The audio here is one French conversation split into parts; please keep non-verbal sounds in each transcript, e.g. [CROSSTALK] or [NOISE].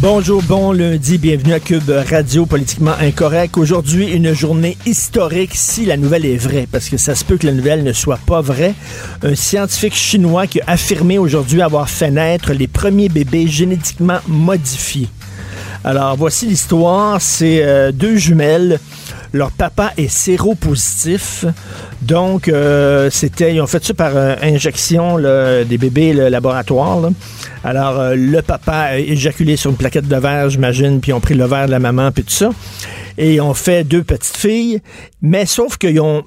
Bonjour, bon lundi, bienvenue à Cube Radio Politiquement Incorrect. Aujourd'hui, une journée historique si la nouvelle est vraie, parce que ça se peut que la nouvelle ne soit pas vraie. Un scientifique chinois qui a affirmé aujourd'hui avoir fait naître les premiers bébés génétiquement modifiés. Alors, voici l'histoire. C'est euh, deux jumelles. Leur papa est séropositif. Donc, euh, c'était, ils ont fait ça par euh, injection là, des bébés le laboratoire. là. Alors, euh, le papa a éjaculé sur une plaquette de verre, j'imagine, puis ils ont pris le verre de la maman, puis tout ça. Et ils ont fait deux petites filles. Mais sauf qu'ils ont,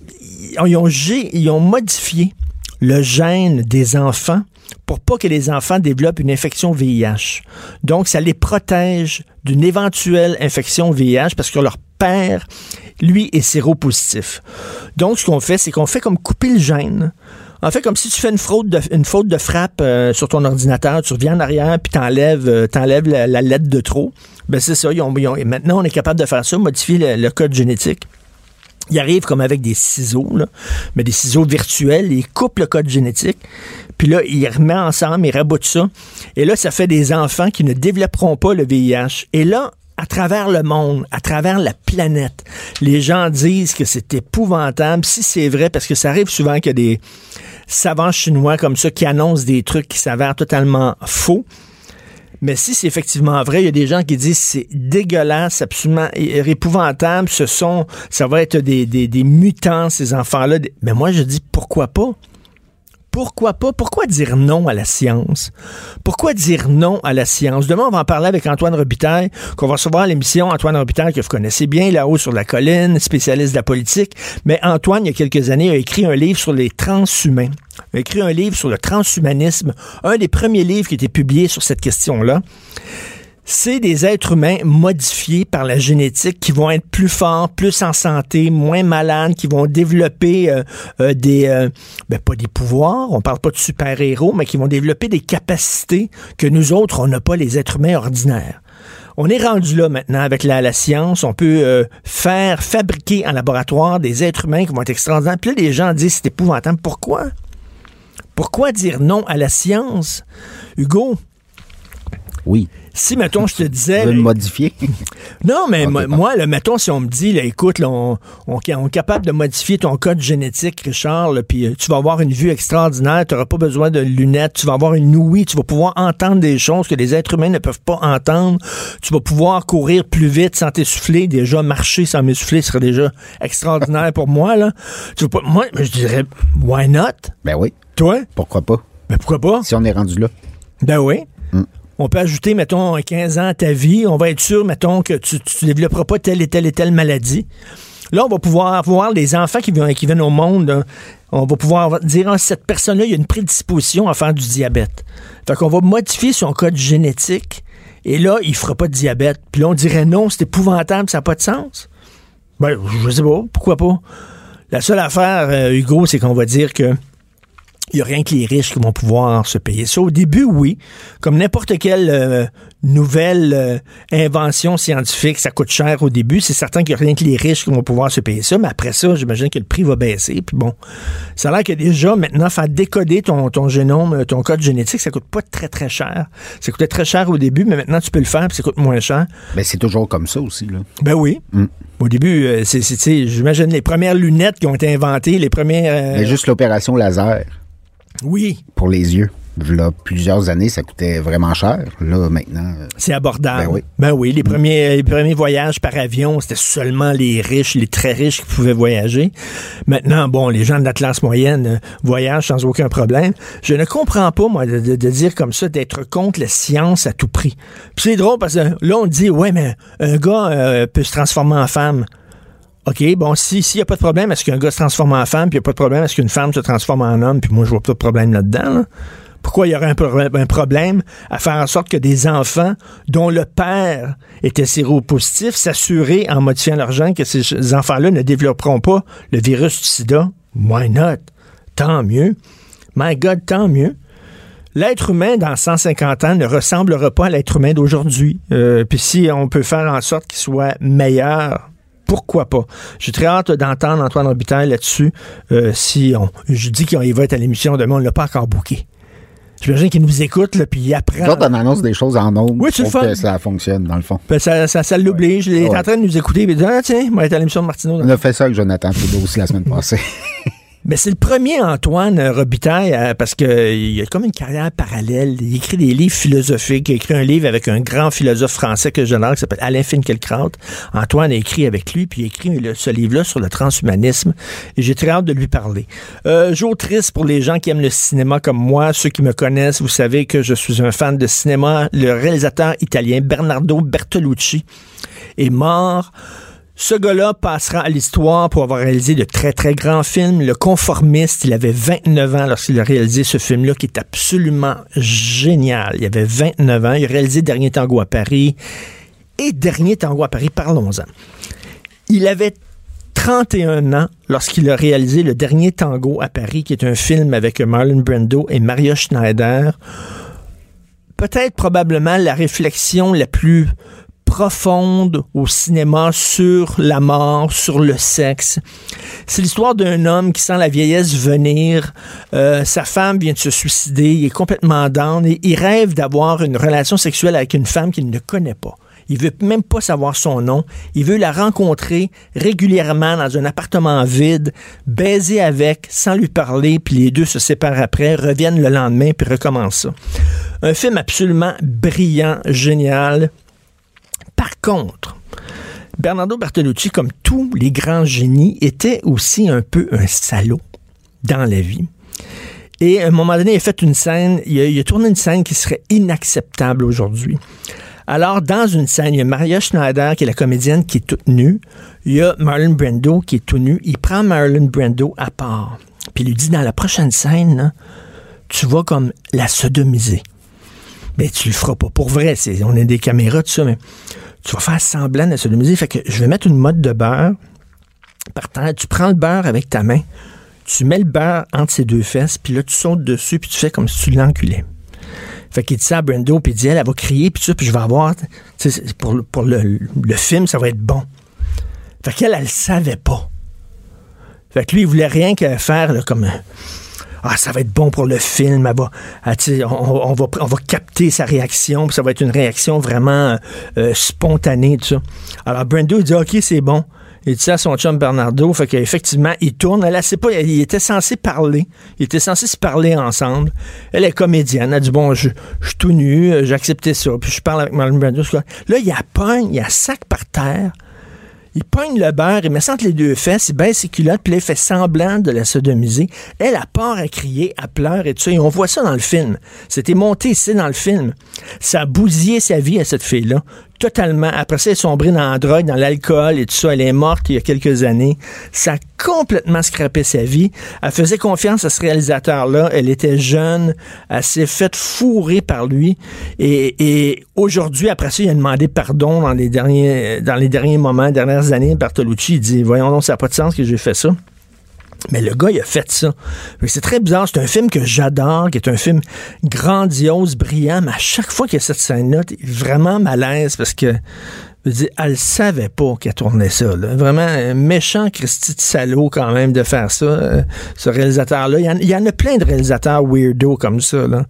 ils ont, ils ont modifié le gène des enfants pour pas que les enfants développent une infection VIH. Donc, ça les protège d'une éventuelle infection VIH parce que leur père, lui, est séropositif. Donc, ce qu'on fait, c'est qu'on fait comme couper le gène. En fait, comme si tu fais une faute de, frappe euh, sur ton ordinateur, tu reviens en arrière puis t'enlèves, euh, la, lettre de trop. Ben c'est ça. ils ils maintenant, on est capable de faire ça, modifier le- code génétique. Il arrive comme avec des ciseaux, mais des ciseaux virtuels, il coupe le code génétique, puis là, il remet ensemble, il raboute ça, et là, ça fait des enfants qui ne développeront pas le VIH. Et là, à travers le monde, à travers la planète, les gens disent que c'est épouvantable, si c'est vrai, parce que ça arrive souvent qu'il y a des savants chinois comme ça qui annoncent des trucs qui s'avèrent totalement faux. Mais si c'est effectivement vrai, il y a des gens qui disent c'est dégueulasse, absolument épouvantable. Ce sont, ça va être des mutants, ces enfants-là. Mais moi, je dis pourquoi pas? Pourquoi pas? Pourquoi dire non à la science? Pourquoi dire non à la science? Demain, on va en parler avec Antoine Robitaille, qu'on va recevoir à l'émission. Antoine Robitaille, que vous connaissez bien, là-haut sur la colline, spécialiste de la politique. Mais Antoine, il y a quelques années, a écrit un livre sur les transhumains. Il a écrit un livre sur le transhumanisme, un des premiers livres qui a été publié sur cette question-là c'est des êtres humains modifiés par la génétique qui vont être plus forts, plus en santé, moins malades, qui vont développer euh, euh, des, euh, ben, pas des pouvoirs, on parle pas de super-héros, mais qui vont développer des capacités que nous autres, on n'a pas les êtres humains ordinaires. On est rendu là maintenant avec la, science. On peut euh, faire fabriquer en laboratoire des êtres humains qui vont être extraordinaires. Puis là, les gens disent c'est épouvantable. Pourquoi? Pourquoi dire non à la science? Hugo, Oui. Si, mettons, je te Tu disais... veux le modifier? [LAUGHS] Non, mais Ok, moi, là, mettons, si on me dit, là, écoute, là, on, on- on est capable de modifier ton code génétique, Richard, puis euh, tu vas avoir une vue extraordinaire, tu n'auras pas besoin de lunettes, tu vas avoir une ouïe, tu vas pouvoir entendre des choses que les êtres humains ne peuvent pas entendre, tu vas pouvoir courir plus vite sans t'essouffler, déjà marcher sans m'essouffler serait déjà extraordinaire pour moi, là. Tu vas pas, moi, je dirais, why not? Ben oui. Toi? Pourquoi pas? Ben pourquoi pas? Si on est rendu là. Ben oui. On peut ajouter, mettons, 15 ans à ta vie. On va être sûr, mettons, que tu ne développeras pas telle et telle et telle maladie. Là, on va pouvoir voir les enfants qui viennent, au monde. on va pouvoir dire, ah, cette personne-là, il y a une prédisposition à faire du diabète. Fait qu'on va modifier son code génétique. Et là, il fera pas de diabète. Puis là, on dirait non, c'est épouvantable, ça n'a pas de sens. Ben, je sais pas, pourquoi pas. La seule affaire, euh, Hugo, c'est qu'on va dire que il n'y a rien que les riches qui vont pouvoir se payer ça. Au début, oui. Comme n'importe quelle euh, nouvelle euh, invention scientifique, ça coûte cher au début. C'est certain qu'il n'y a rien que les riches qui vont pouvoir se payer ça. Mais après ça, j'imagine que le prix va baisser. Puis bon, ça a l'air que déjà, maintenant, faire décoder ton, ton génome, euh, ton code génétique, ça coûte pas très, très cher. Ça coûtait très cher au début, mais maintenant, tu peux le faire puis ça coûte moins cher. Ben c'est toujours comme ça aussi, là. Ben oui. Mm. Au début, euh, c'est, j'imagine les premières lunettes qui ont été inventées, les premières... Mais juste l'opération laser Oui, pour les yeux. Là, plusieurs années, ça coûtait vraiment cher. Là, maintenant, euh, C'est abordable. Ben oui. Ben oui, les premiers, les premiers voyages par avion, c'était seulement les riches, les très riches qui pouvaient voyager. Maintenant, bon, les gens de la classe moyenne euh, voyagent sans aucun problème. Je ne comprends pas, moi, de dire comme ça, d'être contre la science à tout prix. Puis c'est drôle parce que là, on dit, ouais, mais un gars euh, peut se transformer en femme. OK, bon, si s'il n'y a pas de problème, est-ce qu'un gars se transforme en femme, puis il n'y a pas de problème, est-ce qu'une femme se transforme en homme, puis moi, je vois pas de problème là-dedans, là? Pourquoi il y aurait un, un problème à faire en sorte que des enfants dont le père était séropositif s'assurer en modifiant leur gène que ces enfants-là ne développeront pas le virus du sida? Why not? Tant mieux. My God, tant mieux. L'être humain dans 150 ans ne ressemblera pas à l'être humain d'aujourd'hui. Euh, Puis si on peut faire en sorte qu'il soit meilleur, pourquoi pas? J'ai très hâte d'entendre Antoine Robitaille là-dessus. Euh, si on, je dis qu'il va être à l'émission demain, on ne l'a pas encore booké. J'imagine qu'il nous écoute, là, puis il apprend. nous autres, on annonce des choses en nombre Oui, le fun. que ça fonctionne, dans le fond. Ben, ça, ça, ça l'oblige. Il est en train de nous écouter. Il dit, ah, tiens, on va être à l'émission de Martineau. On a fait ça avec Jonathan Trudeau aussi la semaine [LAUGHS] passée. Mais c'est le premier Antoine Robitaille euh, parce que euh, il a comme une carrière parallèle. Il écrit des livres philosophiques. Il a écrit un livre avec un grand philosophe français que j'adore qui s'appelle Alain Finkielkraut. Antoine a écrit avec lui, puis il a écrit ce livre-là sur le transhumanisme. Et j'ai très hâte de lui parler. Euh, jour triste pour les gens qui aiment le cinéma comme moi. Ceux qui me connaissent, vous savez que je suis un fan de cinéma. Le réalisateur italien Bernardo Bertolucci est mort. Ce gars-là passera à l'histoire pour avoir réalisé de très, très grands films. Le Conformiste, il avait 29 ans lorsqu'il a réalisé ce film-là qui est absolument génial. Il avait 29 ans. Il a réalisé Dernier Tango à Paris. Et Dernier Tango à Paris, parlons-en. Il avait 31 ans lorsqu'il a réalisé Le Dernier Tango à Paris, qui est un film avec Marlon Brando et Maria Schneider. Peut-être probablement la réflexion la plus profonde au cinéma sur la mort, sur le sexe. C'est l'histoire d'un homme qui sent la vieillesse venir. Euh, sa femme vient de se suicider. Il est complètement down et il rêve d'avoir une relation sexuelle avec une femme qu'il ne connaît pas. Il veut même pas savoir son nom. Il veut la rencontrer régulièrement dans un appartement vide, baiser avec, sans lui parler, puis les deux se séparent après, reviennent le lendemain, puis recommencent ça. Un film absolument brillant, génial. Par contre, Bernardo Bertolucci, comme tous les grands génies, était aussi un peu un salaud dans la vie. Et à un moment donné, il a fait une scène, il a, tourné une scène qui serait inacceptable aujourd'hui. Alors, dans une scène, il y a Maria Schneider, qui est la comédienne, qui est toute nue. Il y a Marlon Brando, qui est tout nu. Il prend Marlon Brando à part. Puis il lui dit, dans la prochaine scène, là, tu vas comme la sodomiser. Mais tu le feras pas pour vrai. C'est, on a des caméras, tout ça, mais tu vas faire semblant de sodomiser. Fait que je vais mettre une mode de beurre par terre. Tu prends le beurre avec ta main, tu mets le beurre entre ses deux fesses, puis là, tu sautes dessus, puis tu fais comme si tu l'enculais. Fait qu'il dit ça à Brando, puis il dit, elle, elle va crier, puis ça, puis je vais avoir, pour, pour le, le film, ça va être bon. Fait qu'elle, elle le savait pas. Fait que lui, il voulait rien que faire, comme, ah, ça va être bon pour le film, ah, on, va, on capter sa réaction, puis ça va être une réaction vraiment euh, spontanée, tout ça. Alors, Brando, dit, OK, c'est bon. Il dit ça à son chum Bernardo, fait qu'effectivement, il tourne. Elle, sait pas, il était censé parler. Il était censé se parler ensemble. Elle est comédienne. Elle dit, bon, je, je suis tout nu, euh, j'ai ça. Puis je parle avec Marlon Brando. c'est. Là, il y a pogne, il y a sac par terre. Il pogne le beurre, il met ça entre les deux fesses, il baisse ses culottes, puis il fait semblant de la sodomiser. Elle, a part à crier, à pleurer et tout ça. Et on voit ça dans le film. C'était monté ici dans le film. Ça a bousillé sa vie à cette fille-là. Totalement. Après ça, elle est sombrée dans la drogue, dans l'alcool et tout ça. Elle est morte il y a quelques années. Ça a complètement scrappé sa vie. Elle faisait confiance à ce réalisateur-là. Elle était jeune. Elle s'est faite fourrer par lui. Et, aujourd'hui, après ça, il a demandé pardon dans les derniers, dans les derniers moments, dernières années. Bartolucci, dit, voyons donc, ça n'a pas de sens que j'ai fait ça. Mais le gars, il a fait ça. C'est très bizarre. C'est un film que j'adore, qui est un film grandiose, brillant, mais à chaque fois qu'il y a cette scène-là, t'es vraiment malaise parce que je veux dire, elle savait pas qu'elle tournait ça. Vraiment méchant Christy de quand même de faire ça, euh, ce réalisateur-là. Il y, en, il y en a plein de réalisateurs weirdo comme ça. Là.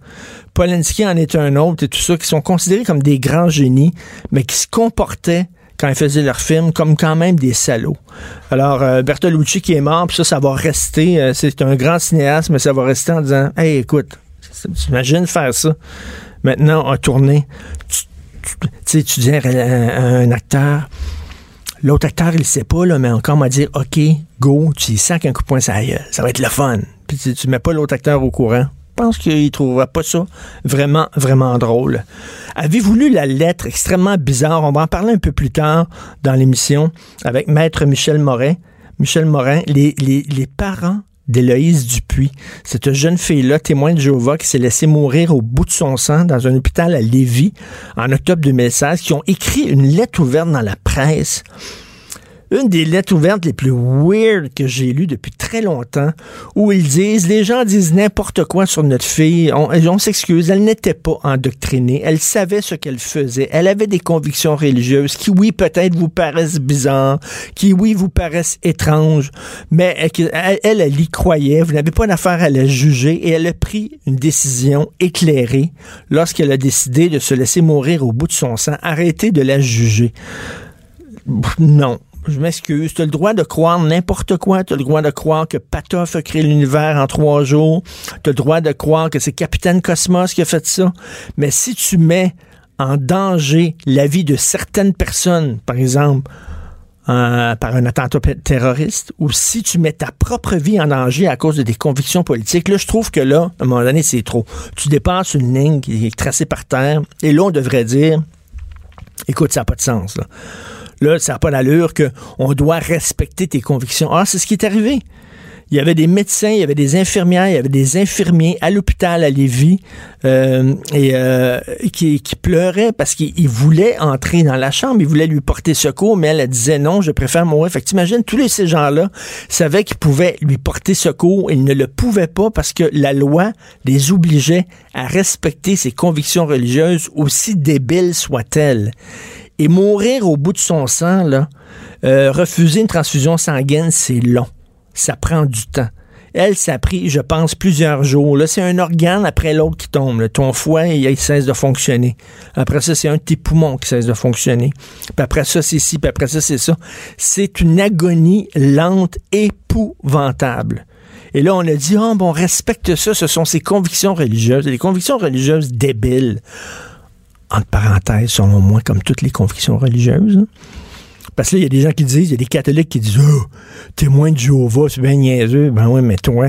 Polanski en est un autre et tout ça, qui sont considérés comme des grands génies, mais qui se comportaient quand ils faisaient leurs films comme quand même des salauds. Alors, euh, Bertolucci qui est mort, puis ça, ça va rester. euh, c'est un grand cinéaste, mais ça va rester en disant Hey, écoute, T'imagines faire ça? Maintenant, en tournée, tu, tu, dis à un, acteur, l'autre acteur, il sait pas, là, mais encore m'a dire, OK, go, tu y sacs un coup de poing gueule. Ça va être le fun. Puis tu, tu mets pas l'autre acteur au courant. Pense qu'il trouvera pas ça vraiment, vraiment drôle. Avez-vous lu la lettre extrêmement bizarre? On va en parler un peu plus tard dans l'émission avec Maître Michel Morin. Michel Morin, les, les, les parents d'Héloïse Dupuis. Cette jeune fille-là, témoin de Jéhovah, qui s'est laissée mourir au bout de son sang dans un hôpital à Lévis en octobre 2016, qui ont écrit une lettre ouverte dans la presse une des lettres ouvertes les plus weird que j'ai lues depuis très longtemps, où ils disent, les gens disent n'importe quoi sur notre fille, on, s'excuse, elle n'était pas endoctrinée, elle savait ce qu'elle faisait, elle avait des convictions religieuses qui, oui, peut-être vous paraissent bizarres, qui, oui, vous paraissent étranges, mais elle, elle, elle y croyait, vous n'avez pas d'affaire à la juger, et elle a pris une décision éclairée lorsqu'elle a décidé de se laisser mourir au bout de son sang. Arrêtez de la juger. Non, je m'excuse, tu as le droit de croire n'importe quoi. Tu as le droit de croire que Patoff a créé l'univers en trois jours. Tu as le droit de croire que c'est Capitaine Cosmos qui a fait ça. Mais si tu mets en danger la vie de certaines personnes, par exemple, euh, par un attentat terroriste, ou si tu mets ta propre vie en danger à cause de tes convictions politiques, là, je trouve que là, à un moment donné, c'est trop. Tu dépasses une ligne qui est tracée par terre, et là, on devrait dire, écoute, ça n'a pas de sens, là. Là, ça n'a pas l'allure qu'on doit respecter tes convictions. Ah, c'est ce qui est arrivé. Il y avait des médecins, il y avait des infirmières, il y avait des infirmiers à l'hôpital à Lévis euh, et euh, qui, pleuraient parce qu'ils voulaient entrer dans la chambre, ils voulaient lui porter secours, mais elle, disait non, je préfère mourir. Fait que t'imagines, tous ces gens-là savaient qu'ils pouvaient lui porter secours, ils ne le pouvaient pas parce que la loi les obligeait à respecter ses convictions religieuses, aussi débiles soient-elles. Et mourir au bout de son sang, euh, refuser une transfusion sanguine, c'est long. Ça prend du temps. Elle, ça a pris, je pense, plusieurs jours. Là, c'est un organe après l'autre qui tombe. Ton foie, il, cesse de fonctionner. Après ça, c'est un de tes poumons qui cesse de fonctionner. Puis après ça, c'est ci, puis après ça, c'est ça. C'est une agonie lente, épouvantable. Et là, on a dit, oh, bon, on respecte ça, ce sont ses convictions religieuses. Les convictions religieuses débiles entre parenthèses, selon moi, comme toutes les convictions religieuses. Hein. Parce que là, il y a des gens qui disent, il y a des catholiques qui disent Oh, témoin de Jéhovah, c'est bien niaiseux. Ben oui, mais toi,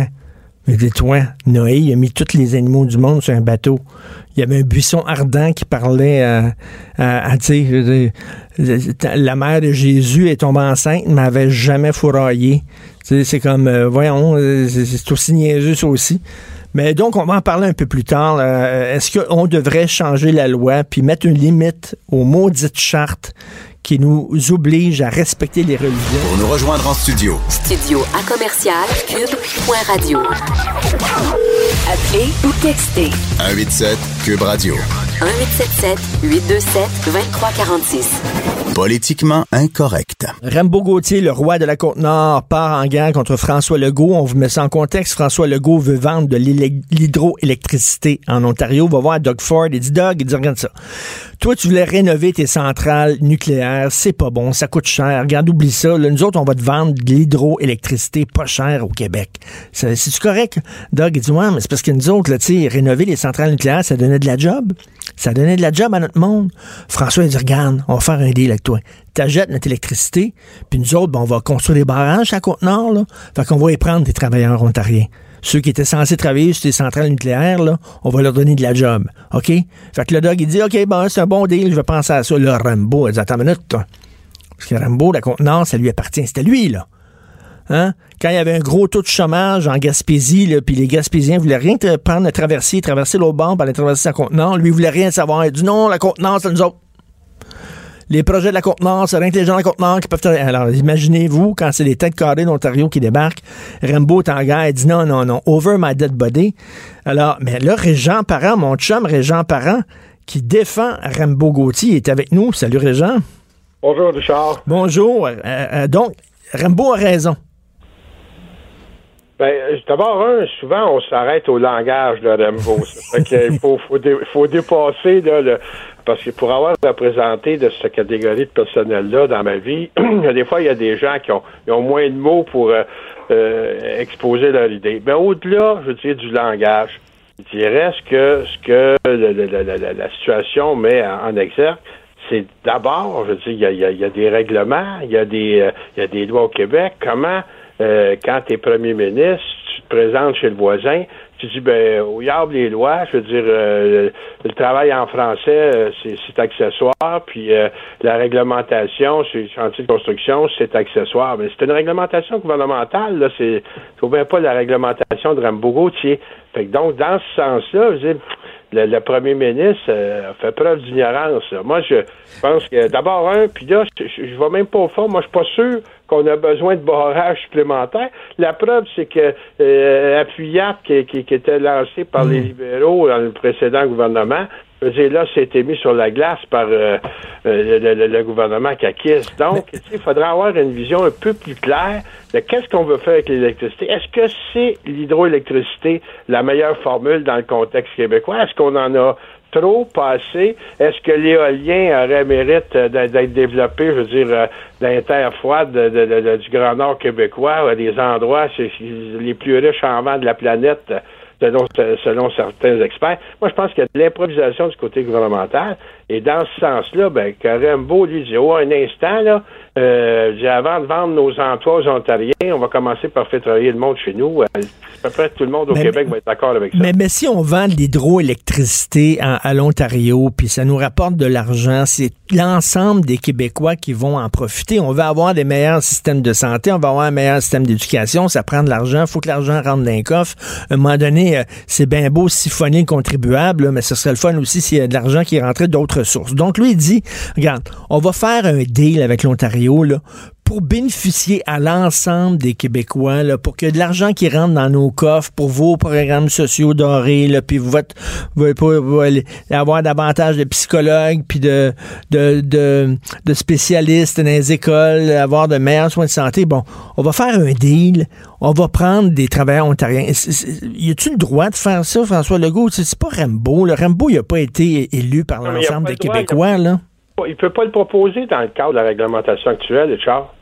mais toi, Noé, il a mis tous les animaux du monde sur un bateau. Il y avait un buisson ardent qui parlait à, sais, la mère de Jésus est tombée enceinte, mais n'avait jamais fourraillé. C'est comme, euh, voyons, euh, c'est aussi niaiseux, ça aussi. Mais donc, on va en parler un peu plus tard. Est-ce qu'on devrait changer la loi puis mettre une limite aux maudites chartes qui nous oblige à respecter les religions? Pour nous rejoindre en studio. Studio à commercial cube.radio. Appelez ou textez. 187 cube radio. 1877 827 2346. Politiquement incorrect. Rambo Gauthier, le roi de la Côte-Nord, part en guerre contre François Legault. On vous met ça en contexte. François Legault veut vendre de l'hydroélectricité en Ontario. On va voir Doug Ford. Il dit, Doug, il dit, regarde ça. Toi, tu voulais rénover tes centrales nucléaires. C'est pas bon. Ça coûte cher. Regarde, oublie ça. Là, nous autres, on va te vendre de l'hydroélectricité pas cher au Québec. C'est-tu correct? Doug, il dit, ouais, mais c'est parce que nous autres, là, rénover les centrales nucléaires, ça donnait de la job. Ça donnait de la job à notre monde. François, il dit, regarde, on va faire un deal avec toi. T'achètes notre électricité, puis nous autres, ben, on va construire des barrages à Côte-Nord, là. Fait qu'on va y prendre des travailleurs ontariens. Ceux qui étaient censés travailler sur des centrales nucléaires, là, on va leur donner de la job. OK? Fait que le dog, il dit, OK, ben, c'est un bon deal, je vais penser à ça. Le Rambo, il dit, attends une minute. Parce que Rambo, la Côte-Nord, ça lui appartient. C'était lui, là. Hein? Quand il y avait un gros taux de chômage en Gaspésie, là, puis les Gaspésiens voulaient rien prendre le traversier, traverser l'autre bord, aller traverser la Côte-Nord. Lui, il voulait rien savoir. Il dit non, la Côte-Nord, c'est nous autres. Les projets de la c'est rien que les gens de la Côte-Nord qui peuvent... Alors, imaginez-vous, quand c'est les têtes carrées d'Ontario qui débarquent, Rambo est en guerre, il dit non, non, non, over my dead body. Alors, mais là, Régent Parent, mon chum Régent Parent, qui défend Rambo Gauthier, est avec nous. Salut, Régent. Bonjour, Richard. Bonjour. Euh, euh, donc, Rambo a raison. Ben, d'abord, un, souvent, on s'arrête au langage de Rambo. fait qu'il [LAUGHS] faut, faut, dé, faut dépasser, là, le, parce que pour avoir représenté de cette catégorie de personnel-là dans ma vie, [CLEARS THROAT] des fois, il y a des gens qui ont, ils ont moins de mots pour euh, euh, exposer leur idée. Mais au-delà, je veux dire, du langage, je dirais ce que, ce que le- le- le- la, la situation met en, en exergue, c'est d'abord, je veux dire, il y a, y a- il y a des règlements, il y a des, euh, il y a des lois au Québec. Comment, euh, quand tu es premier ministre, tu te présentes chez le voisin, tu dis, ben, diable les lois, je veux dire, euh, le, travail en français, euh, c'est accessoire, puis euh, la réglementation sur les chantiers de construction, c'est accessoire. Mais c'est une réglementation gouvernementale, là, c'est bien pas la réglementation de Rambo Gauthier. Fait que donc, dans ce sens-là, je veux dire, le, le premier ministre euh, a fait preuve d'ignorance. Moi, je pense que d'abord un, puis là, je, je, je vais même pas au fond. Moi, je suis pas sûr qu'on a besoin de barrages supplémentaires. La preuve, c'est que euh, Appuyap, qui, qui, qui était lancé par les libéraux dans le précédent gouvernement, je veux dire, là, c'était mis sur la glace par euh, euh, le, le- le gouvernement caquiste. Donc, il faudrait avoir une vision un peu plus claire de qu'est-ce qu'on veut faire avec l'électricité. Est-ce que c'est l'hydroélectricité la meilleure formule dans le contexte québécois? Est-ce qu'on en a trop, pas assez? Est-ce que l'éolien aurait mérite euh, d'être développé, je veux dire, dans les terres froides de- de- de- de- du Grand Nord québécois, des endroits les plus riches en vent de la planète, selon, selon certains experts? Moi, je pense qu'il y l'improvisation du côté gouvernemental. Et dans ce sens-là, ben, Carembo, lui, dit, oh, un instant, là, euh, avant de vendre nos emplois aux Ontariens, on va commencer par faire travailler le monde chez nous. Euh, à peu près tout le monde au Mais- Québec va être d'accord avec ça. Mais, mais si on vend de l'hydroélectricité à l'Ontario, puis ça nous rapporte de l'argent, c'est l'ensemble des Québécois qui vont en profiter. On va avoir des meilleurs systèmes de santé, on va avoir un meilleur système d'éducation, ça prend de l'argent, il faut que l'argent rentre dans les coffres. À un moment donné, euh, c'est bien beau siphonner le contribuable, mais ce serait le fun aussi s'il y a de l'argent qui rentrait d'autres Donc lui, il dit, regarde, on va faire un deal avec l'Ontario, pour bénéficier à l'ensemble des Québécois, là, pour que de l'argent qui rentre dans nos coffres pour vos programmes sociaux dorés, là, puis votre, vous aller avoir davantage de psychologues, puis de, de, de, de spécialistes dans les écoles, avoir de meilleurs soins de santé. Bon, on va faire un deal, on va prendre des travailleurs ontariens. Y a-tu le droit de faire ça, François Legault? C'est pas Rambo. Le Rambo, il a pas été élu par l'ensemble des droit, Québécois, là. Il peut pas le proposer dans le cadre de la réglementation actuelle, Richard.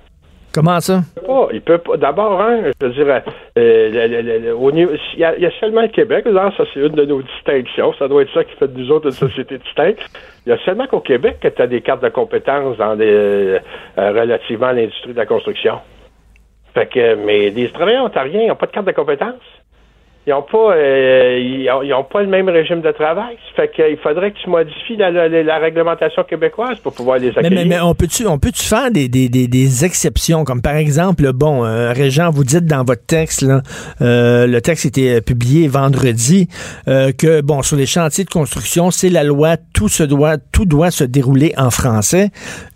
Comment ça? Pas. Il peut pas. D'abord, hein, je veux dire, euh, au il y, a, seulement le Québec, là, ça c'est une de nos distinctions. Ça doit être ça qui fait de nous autres une société distincte. Il y a seulement qu'au Québec que tu as des cartes de compétences dans des, euh, relativement à l'industrie de la construction. Fait que, mais les travailleurs ontariens n'ont pas de carte de compétences. Ils n'ont pas, euh, ils ont, ils ont pas le même régime de travail. Fait qu'il faudrait que tu modifies la, la- la réglementation québécoise pour pouvoir les Mais, accueillir. mais, mais on peut-tu on peut-tu faire des, des, des, des exceptions? Comme par exemple bon euh, Régent vous dites dans votre texte là euh, le texte était publié vendredi euh, que bon sur les chantiers de construction c'est la loi tout se doit tout doit se dérouler en français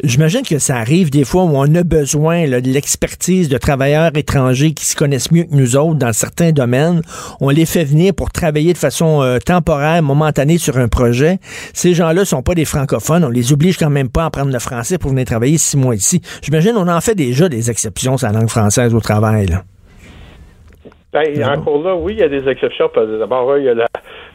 j'imagine que ça arrive des fois où on a besoin là, de l'expertise de travailleurs étrangers qui se connaissent mieux que nous autres dans certains domaines on les fait venir pour travailler de façon euh, temporaire momentanée sur un projet ces gens-là sont pas des francophones on les oblige quand même pas à apprendre le français pour venir travailler six mois ici j'imagine on en fait déjà des exceptions sur la langue française au travail là. Ben, encore là, oui, il y a des exceptions. D'abord, il y a la-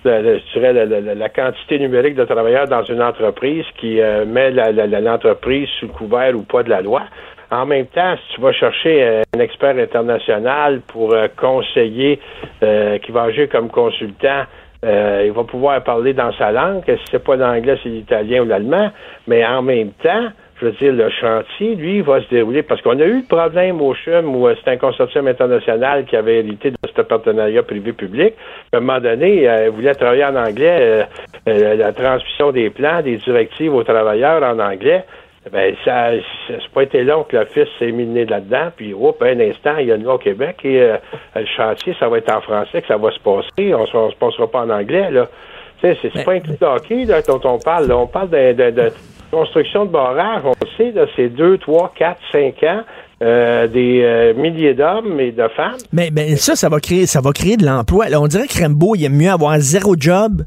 je dirais la, quantité numérique de travailleurs dans une entreprise qui euh, met l'entreprise sous le couvert ou pas de la loi. En même temps, si tu vas chercher euh, un expert international pour euh, conseiller, euh, qui va agir comme consultant, euh, il va pouvoir parler dans sa langue, si c'est pas l'anglais, c'est l'italien ou l'allemand, mais en même temps, je veux dire, le chantier, lui, va se dérouler parce qu'on a eu le problème au CHUM où euh, c'est un consortium international qui avait hérité de ce partenariat privé-public. À un moment donné, euh, il voulait travailler en anglais, euh, la transmission des plans, des directives aux travailleurs en anglais. Ben, ça, ça n'a pas été long que l'Office s'est mis le nez là-dedans, puis, hop, un instant, il y a une loi au Québec et euh, le chantier, ça va être en français que ça va se passer. On ne se passera pas en anglais, là. Tu sais, c'est c'est pas un de hockey, là, dont on parle. là. On parle de construction de barrages. On le sait, c'est deux, trois, quatre, cinq ans, euh, des euh, milliers d'hommes et de femmes. Mais, ça, ça va créer, ça va créer de l'emploi. On dirait que Rambo, il aime mieux avoir zéro job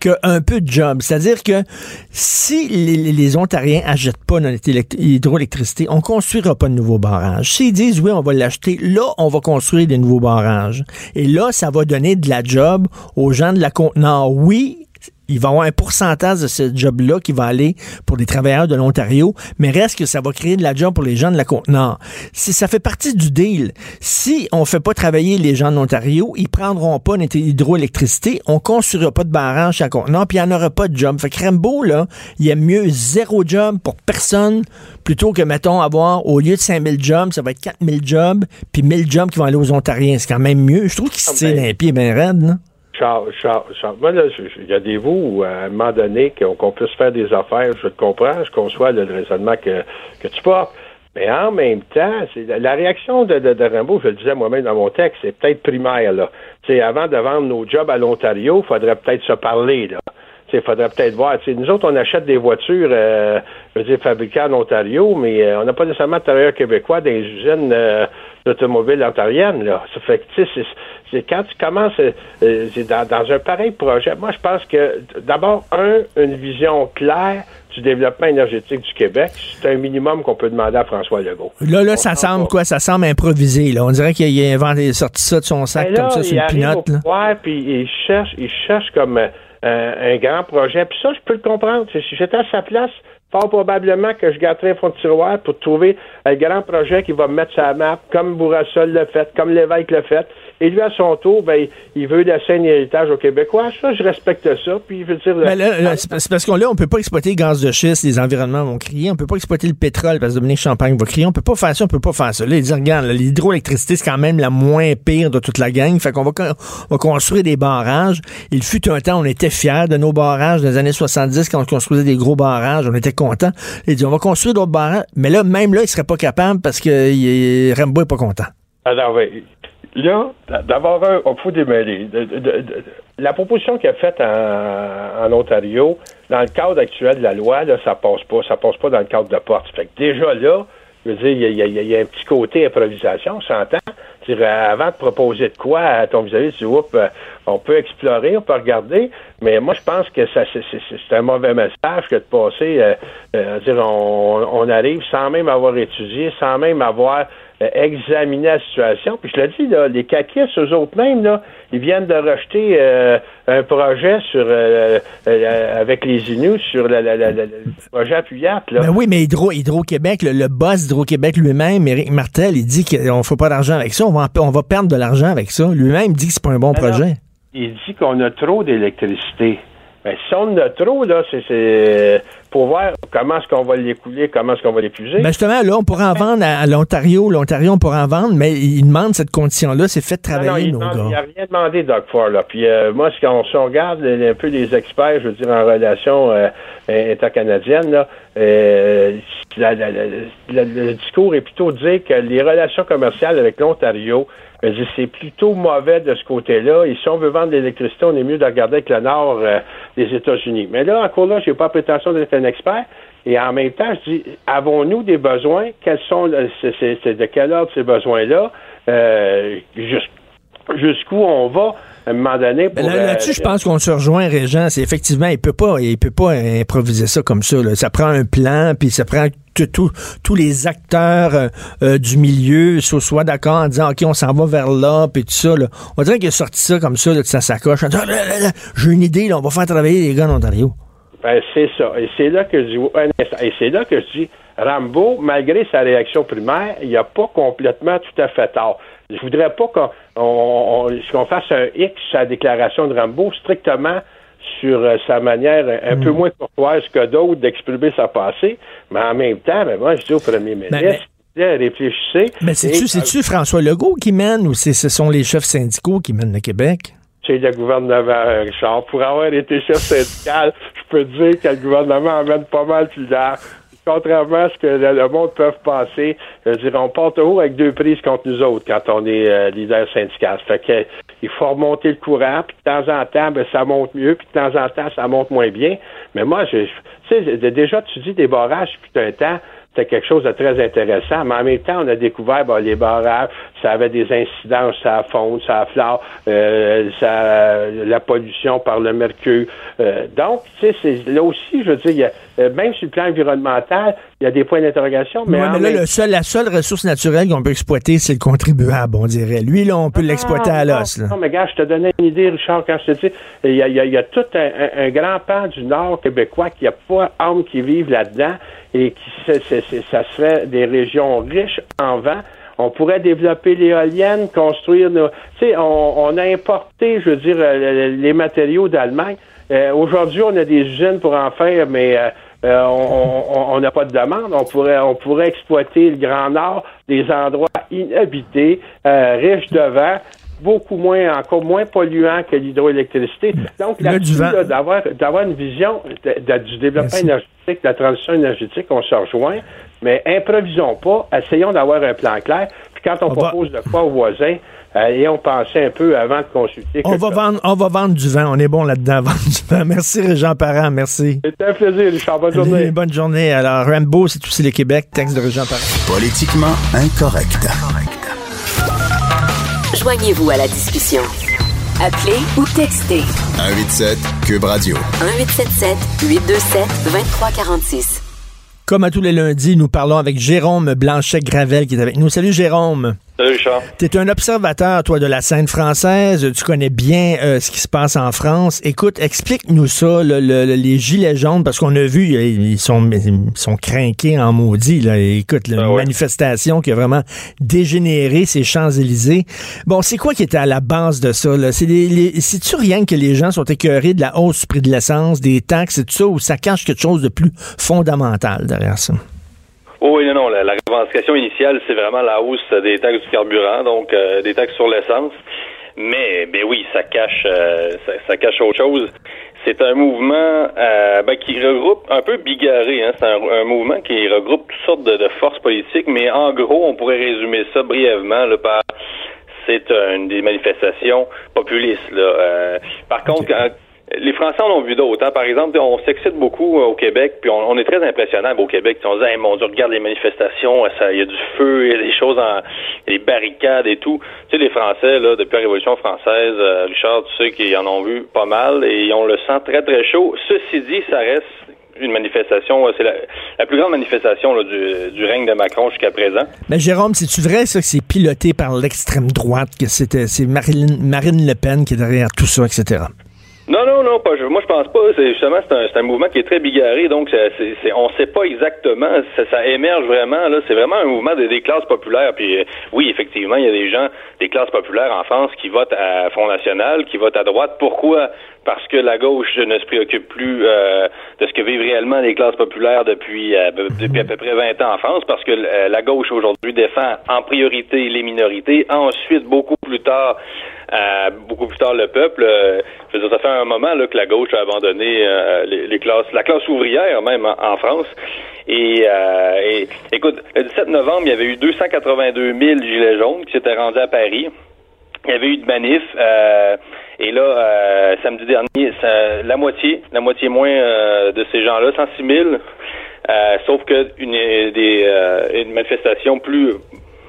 qu'un peu de job. C'est-à-dire que si les, les- Ontariens n'achètent pas notre élect- hydroélectricité, on construira pas de nouveaux barrages. S'ils disent oui, on va l'acheter, là, on va construire des nouveaux barrages. Et là, ça va donner de la job aux gens de la Côte-Nord. Oui, il va y avoir un pourcentage de ce job-là qui va aller pour des travailleurs de l'Ontario, mais reste que ça va créer de la job pour les gens de la Côte-Nord. Si ça fait partie du deal, si on fait pas travailler les gens de l'Ontario, ils prendront pas l'hydroélectricité, on construira pas de barrage à Côte-Nord, puis il n'y en aura pas de job. Fait que Rambo, là, il y a mieux zéro job pour personne plutôt que, mettons, avoir, au lieu de 5000 jobs, ça va être 4000 jobs, puis 1000 jobs qui vont aller aux Ontariens. C'est quand même mieux. Je trouve qu'il se tire ben, un pied bien raide, là. Charles, Charles, Charles. Moi, là, il y a des vous à un moment donné, qu'on puisse faire des affaires, je te comprends, je conçois le raisonnement que, que tu portes. Mais en même temps, la réaction de, de, Rimbaud, je le disais moi-même dans mon texte, c'est peut-être primaire, là. sais, avant de vendre nos jobs à l'Ontario, il faudrait peut-être se parler, là. Il faudrait peut-être voir. T'sais, nous autres, on achète des voitures, euh, je veux dire, fabriquées en Ontario, mais euh, on n'a pas nécessairement de travailleurs québécois dans les usines euh, d'automobiles ontariennes. Là. Ça fait que, c'est quand tu commences euh, dans, dans, un pareil projet, moi, je pense que, d'abord, un, une vision claire du développement énergétique du Québec, c'est un minimum qu'on peut demander à François Legault. Là, là, ça semble pas. quoi? Ça semble improvisé. Là. On dirait qu'il a inventé, sorti ça de son sac là, comme ça sur une pinotte. Ouais, puis il cherche, il cherche comme euh, un grand projet. Puis ça, je peux le comprendre. Si j'étais à sa place, fort probablement que je gâterais un fond de tiroir pour trouver un grand projet qui va me mettre la map, comme Bourassa l'a fait, comme l'évêque l'a fait. Et lui, à son tour, ben, il veut laisser un héritage aux Québécois. Ça, je respecte ça. Puis, je veux dire. Mais là, c'est parce qu'on là, on peut pas exploiter le gaz de schiste, les environnements vont crier. On peut pas exploiter le pétrole parce que Dominique Champagne va crier. On peut pas faire ça, on peut pas faire ça. Là, il dit, regarde, l'hydroélectricité, c'est quand même la moins pire de toute la gang. Fait qu'on va, on va construire des barrages. Il fut un temps, on était fiers de nos barrages des années 70 quand on construisait des gros barrages. On était contents. Il dit, on va construire d'autres barrages. Mais là, même là, il serait pas capable parce que Rambo est pas content. Alors, oui. Là, d'abord, on faut démêler. la proposition qu'il a faite en, Ontario, dans le cadre actuel de la loi, là, ça passe pas. Ça passe pas dans le cadre de porte. Fait que déjà là, je veux dire, il y, a, un petit côté improvisation, on s'entend. Avant de proposer de quoi à ton vis-à-vis, tu dis, euh, on peut explorer, on peut regarder, mais moi, je pense que ça c'est un mauvais message que de passer, euh, euh, dire, on, on arrive sans même avoir étudié, sans même avoir examiner la situation. Puis je l'ai dit, là, les caquistes, eux autres mêmes, là, ils viennent de rejeter euh, un projet sur euh, avec les Inuits sur le projet appuyable. Là. Ben oui, mais Hydro, Hydro-Québec, le, boss d'Hydro-Québec lui-même, Éric Martel, il dit qu'on ne fait pas d'argent avec ça, on va, on va perdre de l'argent avec ça. Lui-même dit que c'est pas un bon projet. il dit qu'on a trop d'électricité. Ben, si on a trop, là, c'est pour voir comment est-ce qu'on va l'écouler, comment est-ce qu'on va l'épuiser. Ben justement, là, on pourrait en vendre à, l'Ontario. L'Ontario, on pourrait en vendre, mais il demande cette condition-là, c'est fait de travailler non, non, nos gars. Il n'a rien demandé, Doug Ford. Là. Puis euh, moi, si on, regarde un peu les experts, je veux dire, en relation euh, intercanadienne, là, euh, le discours est plutôt de dire que les relations commerciales avec l'Ontario c'est plutôt mauvais de ce côté-là. Et si on veut vendre de l'électricité, on est mieux de regarder avec le nord euh, des États-Unis. Mais là, encore là, je n'ai pas prétention d'être un expert. Et en même temps, je dis, avons-nous des besoins? Quels sont, c'est, de quel ordre ces besoins-là? Euh, jusqu'où on va? à un moment donné. Pour, là, dessus je pense qu'on se rejoint, Régent. C'est effectivement, il peut pas, il peut pas improviser ça comme ça. Ça prend un plan, puis ça prend tous les acteurs euh, euh, du milieu soit d'accord en disant OK, on s'en va vers là, puis tout ça. Là. On dirait qu'il a sorti ça comme ça de sa sacoche. Ah, j'ai une idée, là, on va faire travailler les gars en Ontario. Ben, c'est ça. Et c'est là que je dis, et c'est là que je dis, Rambo, malgré sa réaction primaire, il n'a pas complètement tout à fait tort. Je voudrais pas qu'on fasse un X à la déclaration de Rambo strictement sur euh, sa manière un peu mm. moins courtoise que d'autres d'exprimer sa passé, mais en même temps, ben, moi, je dis au premier ben, ministre, ben, réfléchissez. Mais c'est-tu, François Legault qui mène ou ce sont les chefs syndicaux qui mènent le Québec? C'est le gouvernement, Richard. Pour avoir été chef syndical, je peux dire que le gouvernement amène pas mal plus tard contrairement à ce que le, monde peut penser, je veux on part toujours avec deux prises contre nous autres quand on est euh, leader syndical. Fait que il faut remonter le courant, puis de temps en temps, ben, ça monte mieux, puis de temps en temps, ça monte moins bien. Mais moi, je, tu sais, déjà, tu dis des barrages, puis un temps, c'était quelque chose de très intéressant. Mais en même temps, on a découvert bon, les barrages, ça avait des incidences, ça faune, ça flore, euh, ça, la pollution par le mercure. Euh, donc, tu sais, là aussi, je veux dire, il y a, euh, même sur le plan environnemental, il y a des points d'interrogation. Mais, mais là, le seul, la seule ressource naturelle qu'on peut exploiter, c'est le contribuable, on dirait. Lui, là, on peut l'exploiter à l'os. Non, mais gars, je te donnais une idée, Richard, quand je te dis, il y a, il y a, tout un, grand pan du Nord québécois qui a pas hommes qui vivent là-dedans et qui ça se fait des régions riches en vent. On pourrait développer l'éolienne, construire nos. Tu sais, on, a importé, je veux dire, euh, les matériaux d'Allemagne. Euh, aujourd'hui, on a des usines pour en faire, mais euh, on n'a pas de demande. On pourrait, on pourrait exploiter le Grand Nord, des endroits inhabités, riches de vent, beaucoup moins, encore moins polluants que l'hydroélectricité. Donc, là-dessus, d'avoir, d'avoir une vision du développement énergétique, de la transition énergétique, on se rejoint, mais improvisons pas, essayons d'avoir un plan clair. Puis quand on, propose de quoi aux voisins, euh, et on pensait un peu avant de consulter. On va, vendre, on va vendre du vent. On est bon là-dedans, [LAUGHS] vendre du vent. Merci, Jean Parent. Merci. C'était un plaisir, Richard. Bonne journée. bonne journée. Alors, Rambo, c'est aussi le Québec. Texte de Jean Parent. Politiquement incorrect. Joignez-vous à la discussion. Appelez ou textez. 187 Cube Radio. 1877 827 2346. Comme à tous les lundis, nous parlons avec Jérôme Blanchet-Gravel qui est avec nous. Salut Jérôme. Salut Richard. Tu es un observateur, toi, de la scène française. Tu connais bien euh, ce qui se passe en France. Écoute, explique-nous ça, les gilets jaunes, parce qu'on a vu, ils sont, ils sont en maudit. Là. Écoute, la ah manifestation qui a vraiment dégénéré ces Champs-Élysées. Bon, c'est quoi qui était à la base de ça? C'est-tu rien que les gens sont écœurés de la hausse du prix de l'essence, des taxes et tout ça, ou ça cache quelque chose de plus fondamental derrière ça? Oh oui, non, non. La, revendication initiale, c'est vraiment la hausse des taxes du carburant, donc euh, des taxes sur l'essence. Mais, ben oui, ça cache, euh, ça, cache autre chose. C'est un mouvement euh, ben, qui regroupe un peu bigarré. Hein. C'est un, mouvement qui regroupe toutes sortes de, forces politiques, mais en gros, on pourrait résumer ça brièvement là, par c'est une des manifestations populistes. Là. par contre, quand, les Français en ont vu d'autres. Hein. Par exemple, on s'excite beaucoup euh, au Québec, puis on, est très impressionnable au Québec. On dit, mon Dieu, regarde les manifestations, il y a du feu, il y a des choses, en, des barricades et tout. Tu sais, les Français, là, depuis la Révolution française, euh, Richard, tu sais qu'ils en ont vu pas mal et on le sent très, très chaud. Ceci dit, ça reste une manifestation, c'est la, plus grande manifestation du, règne de Macron jusqu'à présent. Mais Jérôme, c'est-tu vrai ça que c'est piloté par l'extrême droite, que c'était c'est Marine, Marine Le Pen qui est derrière tout ça, etc.? Non, non, non, pas. Moi, je pense pas. C'est justement, c'est un, un, mouvement qui est très bigarré, donc c'est, on sait pas exactement. Ça, ça émerge vraiment. Là, c'est vraiment un mouvement des, classes populaires. Puis, euh, oui, effectivement, il y a des gens des classes populaires en France qui votent à Front National, qui votent à droite. Pourquoi? Parce que la gauche ne se préoccupe plus euh, de ce que vivent réellement les classes populaires depuis euh, depuis à peu près 20 ans en France. Parce que la gauche aujourd'hui défend en priorité les minorités. Ensuite, beaucoup plus tard beaucoup plus tard le peuple. Euh, ça fait un moment là, que la gauche a abandonné euh, les, classes, la classe ouvrière même en, France. Et, euh, et, écoute, le 17 novembre, il y avait eu 282 000 gilets jaunes qui s'étaient rendus à Paris. Il y avait eu de manifs. et là, samedi dernier, la moitié, la moitié moins de ces gens-là, 106 000. sauf que une, des, une manifestation plus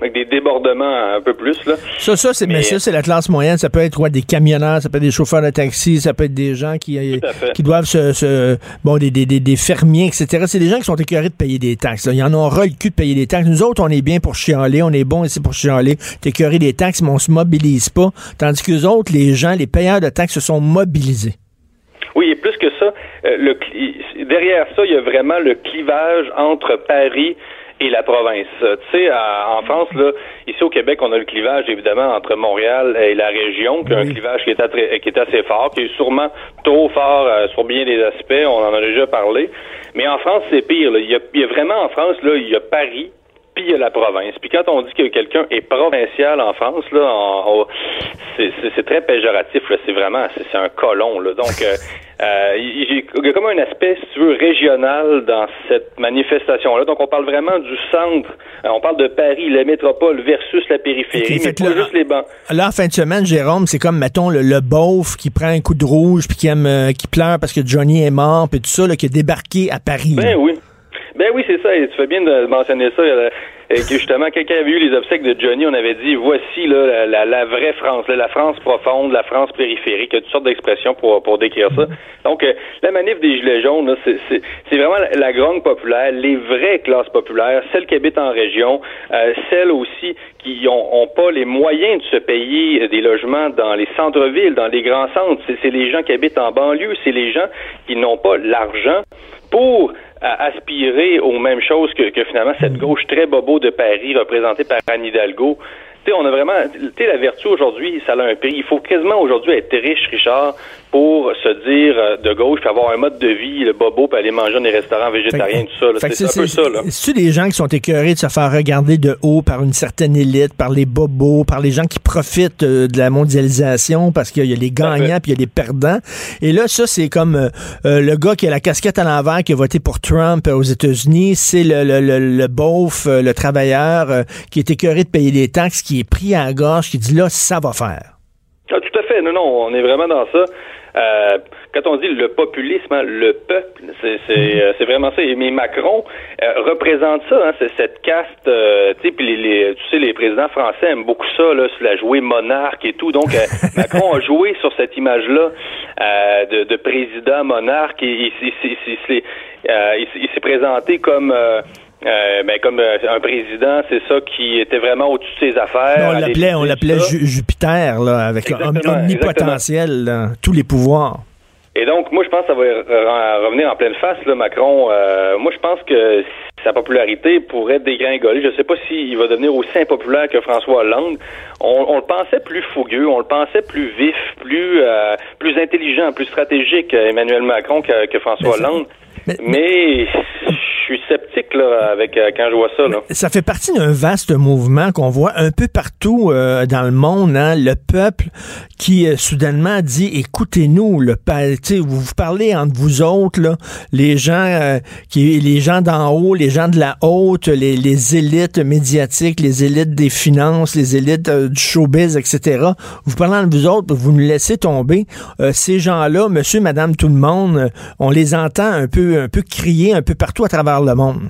avec des débordements un peu plus. Là. Ça, ça c'est, mais, ça, c'est la classe moyenne. Ça peut être quoi, des camionneurs, ça peut être des chauffeurs de taxi, ça peut être des gens qui, euh, qui doivent se, bon, des, des, des, fermiers, etc. C'est des gens qui sont écœurés de payer des taxes. Là. Ils en ont ras le cul de payer des taxes. Nous autres, on est bien pour chialer, on est bon ici pour chialer. T'es écœuré des taxes, mais on se mobilise pas. Tandis que les autres, les gens, les payeurs de taxes se sont mobilisés. Oui, et plus que ça, euh, le, derrière ça, il y a vraiment le clivage entre Paris et la province. Tu sais, en France, là, ici au Québec, on a le clivage évidemment entre Montréal et la région, qui est un clivage qui est, qui est assez fort, qui est sûrement trop fort euh, sur bien des aspects. On en a déjà parlé. Mais en France, c'est pire. Il, y a, il y a vraiment en France, là, il y a Paris, puis il y a la province. Puis quand on dit que quelqu'un est provincial en France, là, c'est très péjoratif. C'est vraiment, c'est un colon. Là. Donc, euh, [LAUGHS] euh, il y a comme un aspect, si tu veux, régional dans cette manifestation-là. Donc, on parle vraiment du centre. Euh, on parle de Paris, la métropole versus la périphérie, mais pas juste les bancs. Là, en fin de semaine, Jérôme, c'est comme, mettons, le, le beauf qui prend un coup de rouge puis qui aime, qui pleure parce que Johnny est mort puis tout ça, là, qui est débarqué à Paris. Ben oui. Ben oui, c'est ça. Et tu fais bien de mentionner ça. Euh, et que justement, quelqu'un avait eu les obsèques de Johnny, on avait dit voici là, la, la, vraie France, la France profonde, la France périphérique, il y a toutes sortes d'expressions pour, pour décrire ça. Donc, euh, la manif des Gilets jaunes, c'est vraiment la, la grogne populaire, les vraies classes populaires, celles qui habitent en région, euh, celles aussi qui ont, ont, pas les moyens de se payer des logements dans les centres-villes, dans les grands centres. C'est les gens qui habitent en banlieue, c'est les gens qui n'ont pas l'argent pour aspirer aux mêmes choses que, que, finalement cette gauche très bobo de Paris représentée par Anne Hidalgo tu sais, on a vraiment, tu sais, la vertu aujourd'hui, ça a un prix. Il faut quasiment aujourd'hui être riche, Richard, pour se dire euh, de gauche, puis avoir un mode de vie, le bobo, puis aller manger dans des restaurants végétariens, tout ça. C'est un peu ça. C'est des gens qui sont écœurés de se faire regarder de haut par une certaine élite, par les bobos, par les gens qui profitent euh, de la mondialisation, parce qu'il y a les gagnants, puis il y a les perdants? Et là, ça, c'est comme euh, le gars qui a la casquette à l'envers, qui a voté pour Trump aux États-Unis. C'est le, le, le, le beauf, le travailleur, qui est écœuré de payer des taxes, qui est pris à la gorge, qui dit là, ça va faire. Ah, tout à fait. Non, non, on est vraiment dans ça. Euh, quand on dit le populisme, hein, le peuple, c'est euh, c'est vraiment ça. Mais Macron euh, représente ça, hein, c'est cette caste. tu sais, puis les, tu sais, les présidents français aiment beaucoup ça, là, la jouer monarque et tout. Donc [LAUGHS] Macron a joué sur cette image-là de, de, président monarque et il s'est présenté comme euh, ben, comme euh, un président, c'est ça qui était vraiment au-dessus de ses affaires. on l'appelait, on l'appelait Jupiter, là, avec omnipotentiel, tous les pouvoirs. Et donc, moi, je pense que ça va revenir en pleine face, là, Macron. Euh, moi, je pense que sa popularité pourrait dégringoler. Je ne sais pas s'il va devenir aussi impopulaire que François Hollande. On, le pensait plus fougueux, on le pensait plus vif, plus plus intelligent, plus stratégique, Emmanuel Macron, que, que François Hollande. Mais, suis sceptique là, avec euh, quand je vois ça. Là. Ça fait partie d'un vaste mouvement qu'on voit un peu partout euh, dans le monde. Hein, le peuple qui euh, soudainement dit écoutez-nous, le vous vous parlez entre vous autres, là, les gens qui les gens d'en haut, les gens de la haute, les, les, élites médiatiques, les élites des finances, les élites du showbiz, etc. Vous parlez entre vous autres, vous nous laissez tomber. ces gens-là, monsieur, madame, tout le monde, on les entend un peu un peu crier un peu partout à travers le monde.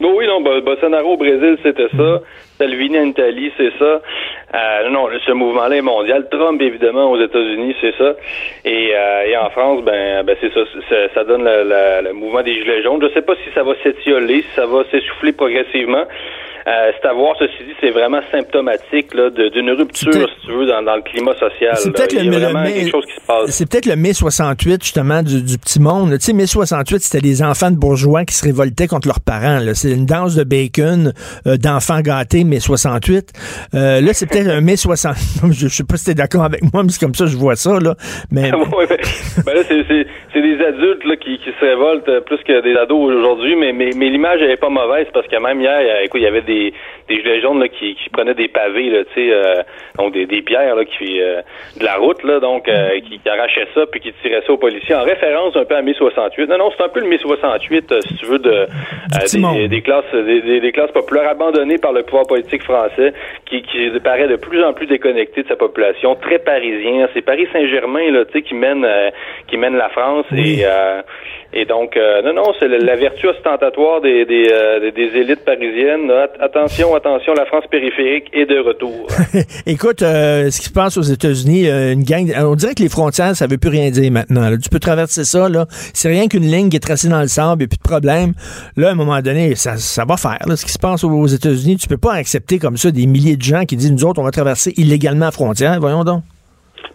oui, non, Bolsonaro au Brésil, c'était ça. Salvini en Italie, c'est ça. Euh, non, ce mouvement-là est mondial. Trump, évidemment, aux États-Unis, c'est ça. Et, euh, en France, ben, ben c'est ça, ça, donne le, mouvement des Gilets jaunes. Je ne sais pas si ça va s'étioler, si ça va s'essouffler progressivement. Euh, c'est à voir, ceci dit, c'est vraiment symptomatique d'une rupture, si tu veux, dans, le climat social. C'est peut-être le, C'est peut-être le mai 68, justement, du, petit monde. Tu sais, mai 68, c'était des enfants de bourgeois qui se révoltaient contre leurs parents. C'est une danse de bacon euh, d'enfants gâtés, mai 68. Euh, là, c'est peut-être un mai 60. [LAUGHS] je, sais pas si t'es d'accord avec moi, mais c'est comme ça que je vois ça, là. Mais... [LAUGHS] ben là, c'est des adultes là, qui, qui se révoltent plus que des ados aujourd'hui, mais, mais, mais l'image, elle est pas mauvaise parce que même hier, écoute, il y avait des des, des gilets jaunes là, qui, qui prenaient des pavés, là, tu sais, euh, donc des, des pierres là, qui euh, de la route, là, donc euh, qui, qui, arrachaient ça puis qui tiraient ça aux policiers en référence un peu à mai 68. Non, non, c'est un peu le mai 68, si tu veux, de des, des, classes des, des, classes populaires abandonnées par le pouvoir politique français, qui, qui paraît de plus en plus déconnecté de sa population, très parisien. C'est Paris Saint-Germain là, tu sais, qui mène qui mène la France et et donc, euh, non, non, c'est la, vertu ostentatoire des, des, euh, des élites parisiennes. Attention, attention, la France périphérique est de retour. [LAUGHS] Écoute, euh, ce qui se passe aux États-Unis, une gang, on dirait que les frontières, ça veut plus rien dire maintenant. Tu peux traverser ça, là. C'est rien qu'une ligne qui est tracée dans le sable, et plus de problème. Là, à un moment donné, ça, ça va faire. Là, ce qui se passe aux États-Unis, tu peux pas accepter comme ça des milliers de gens qui disent, nous autres, on va traverser illégalement la frontière. Voyons donc.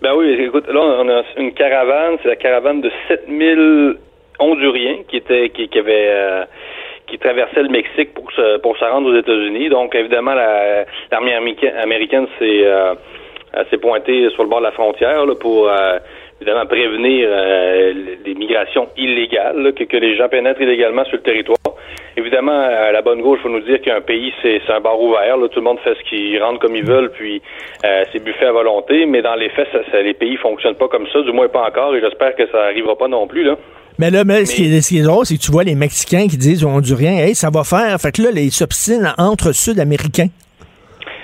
Ben oui, écoute, là, on a une caravane, c'est la caravane de 7000 hondurien qui était qui, qui avait euh, qui traversait le Mexique pour se pour se rendre aux États-Unis. Donc évidemment l'armée américaine s'est euh, pointée sur le bord de la frontière là, pour euh, évidemment prévenir euh, les migrations illégales, que, que les gens pénètrent illégalement sur le territoire. Évidemment, à la bonne gauche, faut nous dire qu'un pays, c'est un bar ouvert. Là, tout le monde fait ce qu'il rentre comme ils veulent, puis euh, c'est buffet à volonté. Mais dans les faits, ça, les pays fonctionnent pas comme ça, du moins pas encore, et j'espère que ça arrivera pas non plus. Là. Mais là, mais, Ce, qui est, ce, qui est, drôle, c'est que tu vois les Mexicains qui disent aux Honduriens, hey, ça va faire. Fait que là, ils s'obstinent entre Sud-Américains.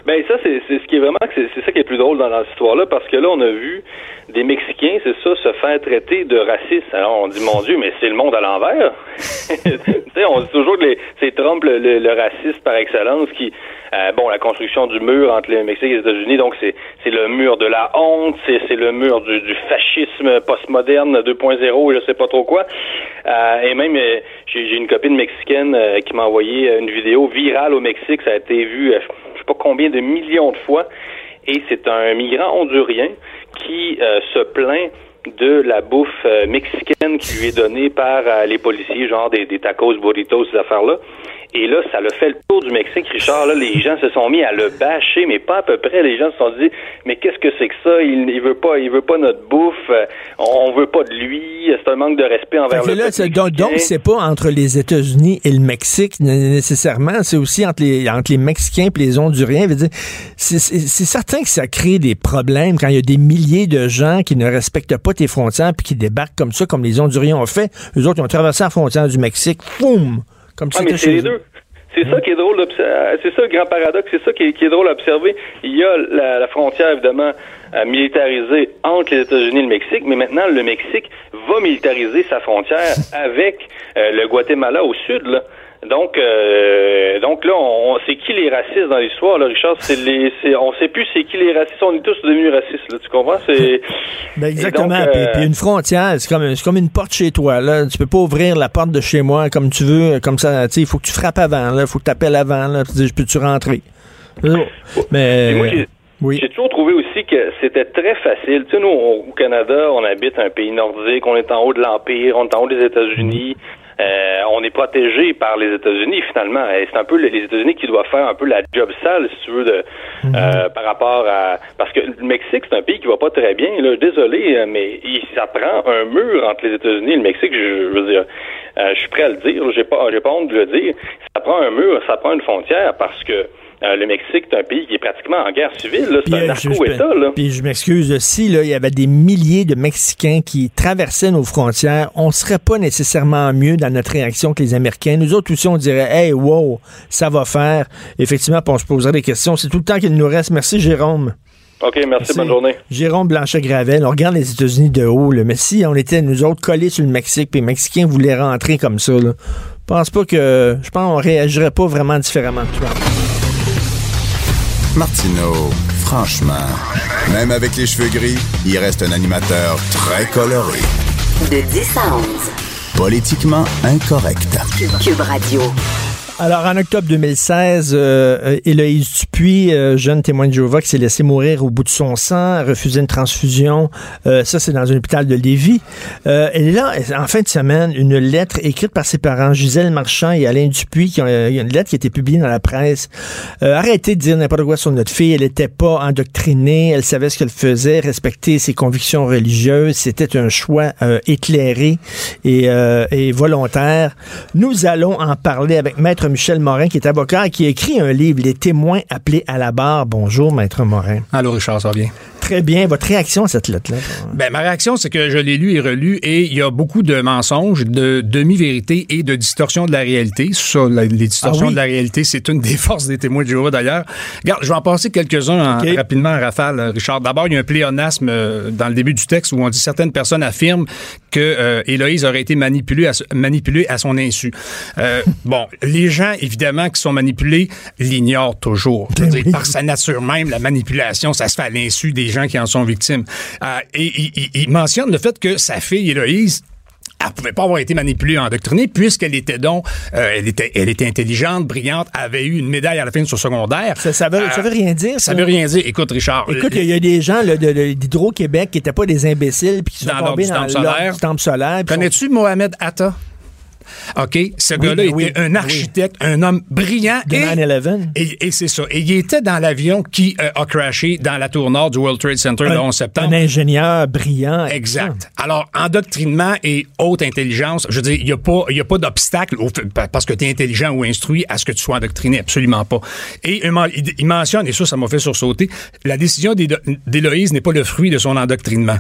Ben ça, c'est ce qui est vraiment, c'est ça qui est plus drôle dans, cette histoire-là, parce que là, on a vu des Mexicains, c'est ça, se faire traiter de raciste. Alors on dit, mon Dieu, mais c'est le monde à l'envers. [LAUGHS] on dit toujours que c'est Trump le, raciste par excellence qui, euh, bon, la construction du mur entre le Mexique et les États-Unis, donc c'est le mur de la honte, c'est le mur du, fascisme postmoderne 2.0, je sais pas trop quoi. Euh, et même, euh, j'ai une copine mexicaine qui m'a envoyé une vidéo virale au Mexique, ça a été vu, je pas combien de millions de fois, et c'est un migrant hondurien qui se plaint de la bouffe mexicaine qui lui est donnée par les policiers, genre des, des tacos, burritos, ces affaires-là. Et là, ça le fait le tour du Mexique, Richard. Là, les gens se sont mis à le bâcher, mais pas à peu près. Les gens se sont dit, mais qu'est-ce que c'est que ça? Il, il veut pas, il veut pas notre bouffe. On, veut pas de lui. C'est un manque de respect envers le là, donc, donc c'est pas entre les États-Unis et le Mexique nécessairement. C'est aussi entre les entre les Mexicains et les Honduriens. C'est certain que ça crée des problèmes quand il y a des milliers de gens qui ne respectent pas tes frontières puis qui débarquent comme ça, comme les Honduriens ont fait. Les autres, ils ont traversé la frontière du Mexique. Boum comme ah, mais c'est les deux. C'est ça qui est drôle C'est ça le grand paradoxe. C'est ça qui est, drôle à observer. Il y a la, frontière, évidemment, euh, militarisée entre les États-Unis et le Mexique, mais maintenant, le Mexique va militariser sa frontière [LAUGHS] avec euh, le Guatemala au sud, là. Donc, euh, donc là, on, sait qui les racistes dans l'histoire, là, Richard. C'est les, c'est, on sait plus c'est qui les racistes. On est tous devenus racistes, là. Tu comprends? C'est [LAUGHS] ben exactement. Euh, puis, une frontière, c'est comme, c'est comme une porte chez toi. Là, tu peux pas ouvrir la porte de chez moi comme tu veux, comme ça. Tu il faut que tu frappes avant. Là, il faut que tu appelles avant. Là, tu dis, peux-tu rentrer? Mais moi, j'ai, oui. J'ai toujours trouvé aussi que c'était très facile. Tu sais, nous, au Canada, on habite un pays nordique, on est en haut de l'Empire, on est en haut des États-Unis. Euh, on est protégé par les États-Unis finalement. Et c'est un peu les États-Unis qui doivent faire un peu la job sale, si tu veux, de, mhm. euh, par rapport à parce que le Mexique c'est un pays qui va pas très bien. Là. Désolé, euh, mais ça prend un mur entre les États-Unis et le Mexique. Je, veux dire, je suis prêt à le dire. J'ai pas, j'ai pas honte de le dire. Ça prend un mur, ça prend une frontière parce que euh, le Mexique, c'est un pays qui est pratiquement en guerre civile. C'est un euh, narco-État. Puis je m'excuse, si là, il y avait des milliers de Mexicains qui traversaient nos frontières, on serait pas nécessairement mieux dans notre réaction que les Américains. Nous autres aussi, on dirait, hey, wow, ça va faire. Effectivement, on se poserait des questions. C'est tout le temps qu'il nous reste. Merci, Jérôme. OK, merci, bonne journée. Jérôme Blanchet-Gravel, on regarde les États-Unis de haut, là, mais si on était, nous autres, collés sur le Mexique, puis les Mexicains voulaient rentrer comme ça, là, je pense pas que, je pense qu'on réagirait pas vraiment différemment de toi. Martineau, franchement, même avec les cheveux gris, il reste un animateur très coloré. De 10 à 11. Politiquement incorrect. Cube Radio. Alors, en octobre 2016, euh, euh, Dupuis, euh, jeune témoin de Jéhovah qui s'est laissé mourir au bout de son sang, refusé une transfusion. Euh, ça, c'est dans un hôpital de Lévis. elle est là, en fin de semaine, une lettre écrite par ses parents, Gisèle Marchand et Alain Dupuis, qui ont, a une lettre qui a été publiée dans la presse. arrêtez de dire n'importe quoi sur notre fille. Elle n'était pas endoctrinée. Elle savait ce qu'elle faisait, respecter ses convictions religieuses. C'était un choix éclairé et, et volontaire. Nous allons en parler avec Maître Michel Morin, qui est avocat, qui a écrit un livre, Les témoins appelés à la barre. Bonjour, Maître Morin. Allô, Richard, ça va bien? Très bien. Votre réaction à cette lettre-là? Ben, ma réaction, c'est que je l'ai lu et relu et il y a beaucoup de mensonges, de demi-vérités et de distorsions de la réalité. Ça, les distorsions ah de la réalité, c'est une des [LAUGHS] forces des témoins de Jéhovah, d'ailleurs. Regarde, je vais en passer quelques-uns rapidement en rafale, Richard. D'abord, il y a un pléonasme euh, dans le début du texte où on dit certaines personnes affirment que euh, Héloïse aurait été manipulée à, manipulée à son insu. Euh, [LAUGHS] bon, les gens, évidemment, qui sont manipulés l'ignorent toujours. Ben dire, par sa nature même, la manipulation, ça se fait à l'insu des gens qui en sont victimes. Euh, et il, mentionne le fait que sa fille Héloïse elle pouvait pas avoir été manipulée, endoctrinée, puisqu'elle était donc, euh, elle était, elle était intelligente, brillante, avait eu une médaille à la fin de son secondaire. Ça, ça, veut, ça veut rien dire. Ça, veut rien dire. Écoute, Richard. Écoute, il y a des gens d'Hydro-Québec qui n'étaient pas des imbéciles puis qui sont tombés dans le temple solaire. Connais-tu Mohamed Atta? OK? Ce gars-là était un architecte, un homme brillant. De 9-11. Et, c'est ça. Et il était dans l'avion qui euh, a crashé dans la tour nord du World Trade Center le 11 septembre. Un ingénieur brillant. Exact. Alors, endoctrinement et haute intelligence, je veux dire, il n'y a pas, a pas d'obstacle parce que tu es intelligent ou instruit à ce que tu sois endoctriné. Absolument pas. Et il mentionne, et ça, ça m'a fait sursauter, la décision d'Héloïse n'est pas le fruit de son endoctrinement.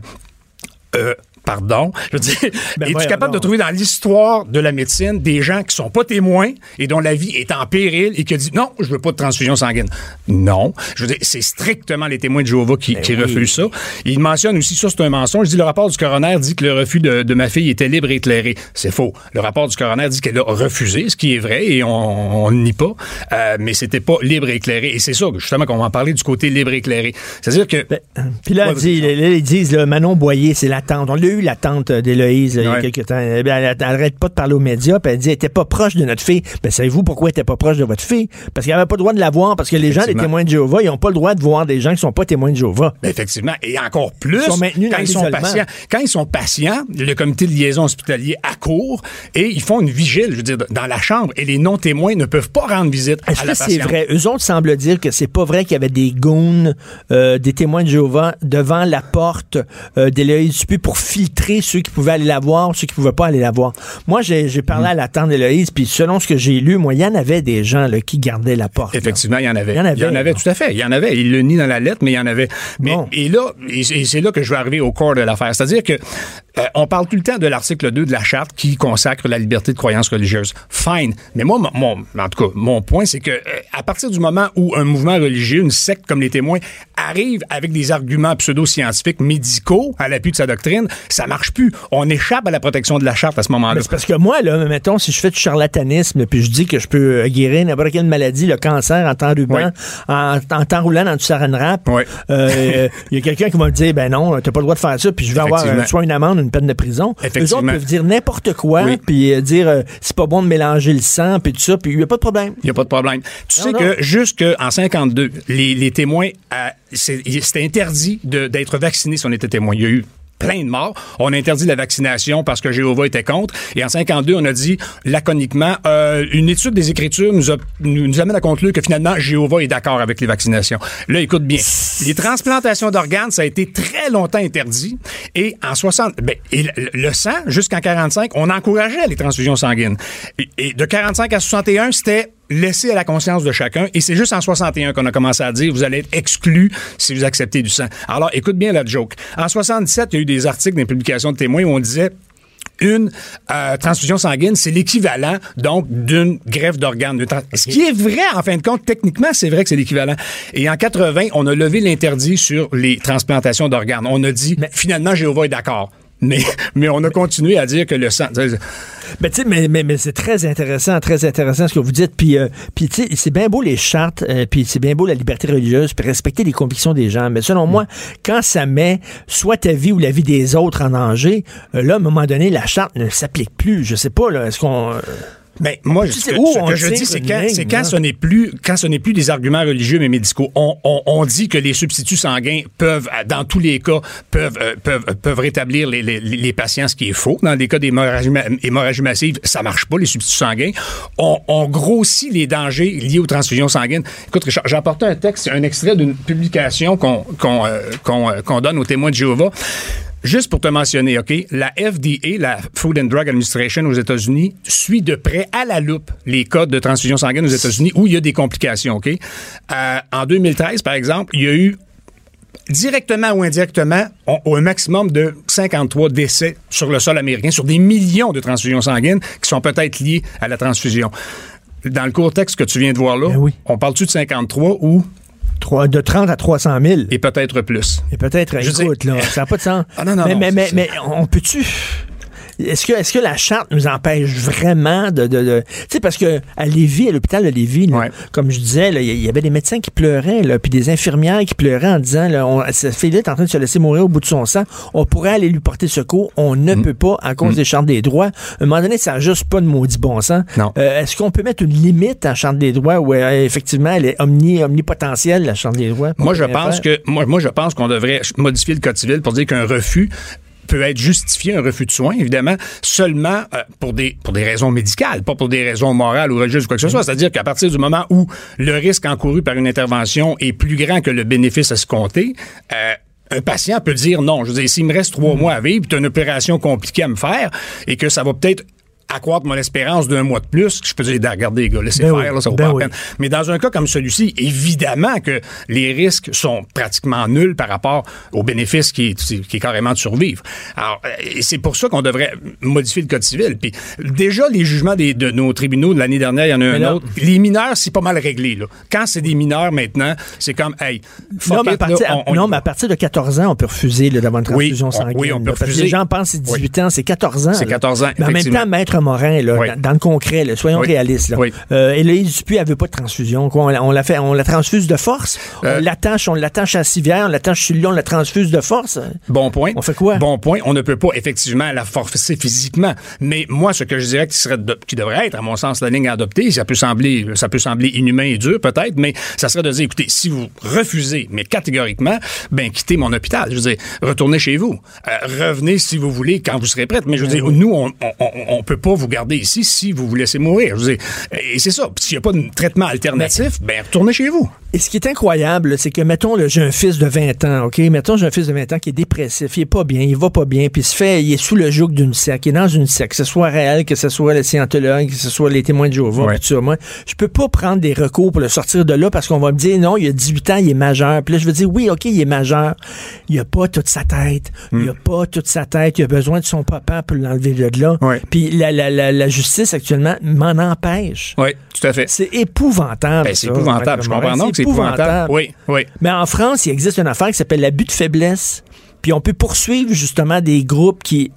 Euh, Pardon. Je veux dire, Ben es-tu capable de trouver dans l'histoire de la médecine des gens qui sont pas témoins et dont la vie est en péril et qui a dit non, je veux pas de transfusion sanguine? Non. Je veux dire, c'est strictement les témoins de Jéhovah qui, qui refusent ça. Il mentionne aussi, ça c'est un mensonge, il dit le rapport du coroner dit que le refus de, de ma fille était libre et éclairé. C'est faux. Le rapport du coroner dit qu'elle a refusé, ce qui est vrai et on ne nie pas, euh, mais c'était pas libre et éclairé. Et c'est ça, justement, qu'on va en parler du côté libre et éclairé. C'est-à-dire que... Ben, Puis là, Ouais, elle dit- là, ils disent, là, Manon Boyer, c'est la tante. On l'a eu, la tante d'Éloïse, là, il y a quelques temps. Eh Elle n'arrête pas de parler aux médias, puis elle dit, elle était pas proche de notre fille. Ben, savez-vous pourquoi elle était pas proche de votre fille? Parce qu'elle avait pas le droit de la voir, parce que les gens, les témoins de Jéhovah, ils ont pas le droit de voir des gens qui sont pas témoins de Jéhovah. Ben, effectivement, et encore plus Ils sont maintenus quand ils sont patients. Quand ils sont patients, le comité de liaison hospitalier accourt et ils font une vigile, je veux dire, dans la chambre, et les non-témoins ne peuvent pas rendre visite à la que c'est patiente. vrai? Eux autres semblent dire que c'est pas vrai qu'il y avait des goons, euh, des témoins de Jéhovah devant la porte euh, d'Éloïse Dupuis pour filtrer ceux qui pouvaient aller la voir, ceux qui pouvaient pas aller la voir. Moi, j'ai parlé à la tante d'Éloïse, puis selon ce que j'ai lu, moi, il y en avait des gens là, qui gardaient la porte. Effectivement, il y en avait. Il y en avait, tout à fait. Il y en avait. Il le nie dans la lettre, mais il y en avait. Mais, Bon. Et là, et c'est là que je vais arriver au corps de l'affaire. C'est-à-dire que euh, on parle tout le temps de l'article 2 de la charte qui consacre la liberté de croyance religieuse. Fine. Mais moi, mon, en tout cas, mon point, c'est que euh, à partir du moment où un mouvement religieux, une secte comme les témoins, arrive avec des arguments pseudo-scientifiques médicaux à l'appui de sa doctrine, ça marche plus. On échappe à la protection de la charte à ce moment-là. C'est parce que moi, là, mettons, si je fais du charlatanisme, puis je dis que je peux euh, guérir n'importe quelle maladie, le cancer, en temps ruban, Oui. en, en temps roulant dans du saran wrap, Oui. euh, il y a quelqu'un qui va me dire, ben non, t'as pas le droit de faire ça, puis je vais avoir soit une amende, une peine de prison. Eux Effectivement. autres peuvent dire n'importe quoi, Oui. puis euh, dire, euh, c'est pas bon de mélanger le sang, puis tout ça, puis il y a pas de problème. Il n'y a pas de problème. Tu Non, sais non. que jusqu'en 52, les, les témoins, euh, c'était interdit d'être vacciné si on était témoin. Il y a eu plein de morts. On a interdit la vaccination parce que Jéhovah était contre. Et en 52, on a dit laconiquement, euh, une étude des Écritures nous, a- nous, amène à conclure que finalement, Jéhovah est d'accord avec les vaccinations. Là, écoute bien. Les transplantations d'organes, ça a été très longtemps interdit. Et en 60, ben, et le, le sang, jusqu'en 45, on encourageait les transfusions sanguines. Et, et de 45 à 61, c'était laissé à la conscience de chacun. Et c'est juste en 61 qu'on a commencé à dire vous allez être exclu si vous acceptez du sang. Alors, écoute bien la joke. En 77, il y a eu des articles, des publications de témoins où on disait une euh, transfusion sanguine, c'est l'équivalent donc d'une greffe d'organes. Ce qui est vrai, en fin de compte, techniquement, c'est vrai que c'est l'équivalent. Et en 80, on a levé l'interdit sur les transplantations d'organes. On a dit, finalement, Jéhovah est d'accord. Mais, mais on a continué à dire que le sang... Ben, tu sais, mais, mais, mais c'est très intéressant, très intéressant ce que vous dites. Puis, euh, tu sais, c'est bien beau les chartes, euh, puis c'est bien beau la liberté religieuse, puis respecter les convictions des gens. Mais selon moi, quand ça met soit ta vie ou la vie des autres en danger, euh, là, à un moment donné, la charte ne s'applique plus. Je sais pas, là, est-ce qu'on... Mais moi, Tu ce sais que, où ce on que je dis, c'est quand, ligne, ce n'est plus, quand ce n'est plus des arguments religieux mais médicaux. On, on, on dit que les substituts sanguins peuvent, euh, dans tous les cas, peuvent, euh, peuvent, euh, peuvent rétablir les, les, les patients, ce qui est faux. Dans les cas d'hémorragie hémorragie massive, ça marche pas, les substituts sanguins. On, on grossit les dangers liés aux transfusions sanguines. Écoute, Richard, j'ai apporté un texte, un extrait d'une publication qu'on, qu'on, euh, qu'on, euh, qu'on donne aux témoins de Jéhovah. Juste pour te mentionner, OK, la FDA, la Food and Drug Administration aux États-Unis, suit de près à la loupe les cas de transfusion sanguine aux États-Unis où il y a des complications, OK? Euh, en 2013, par exemple, il y a eu directement ou indirectement, on- un maximum de 53 décès sur le sol américain, sur des millions de transfusions sanguines qui sont peut-être liées à la transfusion. Dans le court texte que tu viens de voir là, Ben oui. on parle-tu de 53 ou de 30 à 300 000? et peut-être plus? Et peut-être, écoute, sais. là, ça n'a pas de sens. [LAUGHS] Ah, non, non, mais, non, mais on peut-tu. Est-ce que, est-ce que la charte nous empêche vraiment de. de, de- tu sais, parce que à Lévis, à l'hôpital de Lévis, là, Ouais. comme je disais, il y- avait des médecins qui pleuraient, là, puis des infirmières qui pleuraient en disant là, on, cette fille-là est en train de se laisser mourir au bout de son sang. On pourrait aller lui porter secours. On ne peut pas à cause des chartes des droits. À un moment donné, ça n'a juste pas de maudit bon sens. Non. Euh, est-ce qu'on peut mettre une limite à la charte des droits où euh, effectivement elle est omni, omnipotentielle, la charte des droits? Moi, je pense faire? que moi, moi, je pense qu'on devrait modifier le code civil pour dire qu'un refus peut être justifié, un refus de soins, évidemment, seulement euh, pour des pour des raisons médicales, pas pour des raisons morales ou religieuses ou quoi que ce soit. C'est-à-dire qu'à partir du moment où le risque encouru par une intervention est plus grand que le bénéfice à se compter, euh, un patient peut dire non. Je veux dire, s'il me reste trois mois à vivre, puis tu as une opération compliquée à me faire, et que ça va peut-être accroître mon espérance d'un mois de plus, je peux dire, regardez, les gars, laissez Ben faire, oui, là, ça vaut ben pas oui. la peine. Mais dans un cas comme celui-ci, évidemment que les risques sont pratiquement nuls par rapport aux bénéfices qui est, qui est carrément de survivre. Alors, euh, et c'est pour ça qu'on devrait modifier le Code civil. Puis déjà, les jugements des- de nos tribunaux de l'année dernière, il y en a Mais un là- autre. Les mineurs, c'est pas mal réglé. Là. Quand c'est des mineurs maintenant, c'est comme, hey, Non, mais à partir, on- on non, y mais va. à partir de 14 ans, on peut refuser d'avoir une Oui, transfusion on- sanguine. oui, on peut là, parce que refuser. les gens pensent que c'est 18 ans, c'est 14 ans. C'est là. 14 ans, Mais en même temps, Maître Morin, là, Oui. dans, dans le concret, là, soyons Oui. réalistes. Là. Oui. Euh, Héloïse Dupuis, elle veut pas de transfusion. Quoi. On, la- on la fait, on la transfuse de force. Euh, on l'attache, on l'attache à civière, on l'attache sur le lion, on la transfuse de force. Bon point. On fait quoi? Bon point. On ne peut pas effectivement la forcer physiquement. Mais moi, ce que je dirais qui serait de- qui devrait être, à mon sens, la ligne à adopter, ça peut sembler, ça peut sembler inhumain et dur peut-être, mais ça serait de dire, écoutez, si vous refusez, mais catégoriquement, ben quittez mon hôpital. Je veux dire, retournez chez vous. Euh, revenez si vous voulez quand vous serez prête. Mais je veux dire, nous, on, on, on- on peut pas vous garder ici si vous vous laissez mourir. Je veux dire, et c'est ça. S'il n'y a pas de traitement alternatif, ben retournez chez vous. Et ce qui est incroyable, c'est que, mettons, j'ai un fils de 20 ans, OK? Mettons, j'ai un fils de 20 ans qui est dépressif, il est pas bien, il va pas bien, puis il se fait, il est sous le joug d'une secte, il est dans une secte, que ce soit réel, que ce soit les scientologues, que ce soit les témoins de Jéhovah, Ouais. tout ça. Moi, je peux pas prendre des recours pour le sortir de là parce qu'on va me dire, non, il a 18 ans, il est majeur. Puis là, je veux dire, oui, OK, il est majeur. Il a pas toute sa tête. Il a pas toute sa tête. Il a besoin de son papa pour l'enlever de là. Ouais. Puis la, la, la, la justice, actuellement, m'en empêche. Oui, tout à fait. C'est épouvantable. Ben, c'est épouvantable. Je comprends donc que c'est épouvantable. Oui, oui. Mais en France, il existe une affaire qui s'appelle l'abus de faiblesse. Puis on peut poursuivre justement des groupes qui,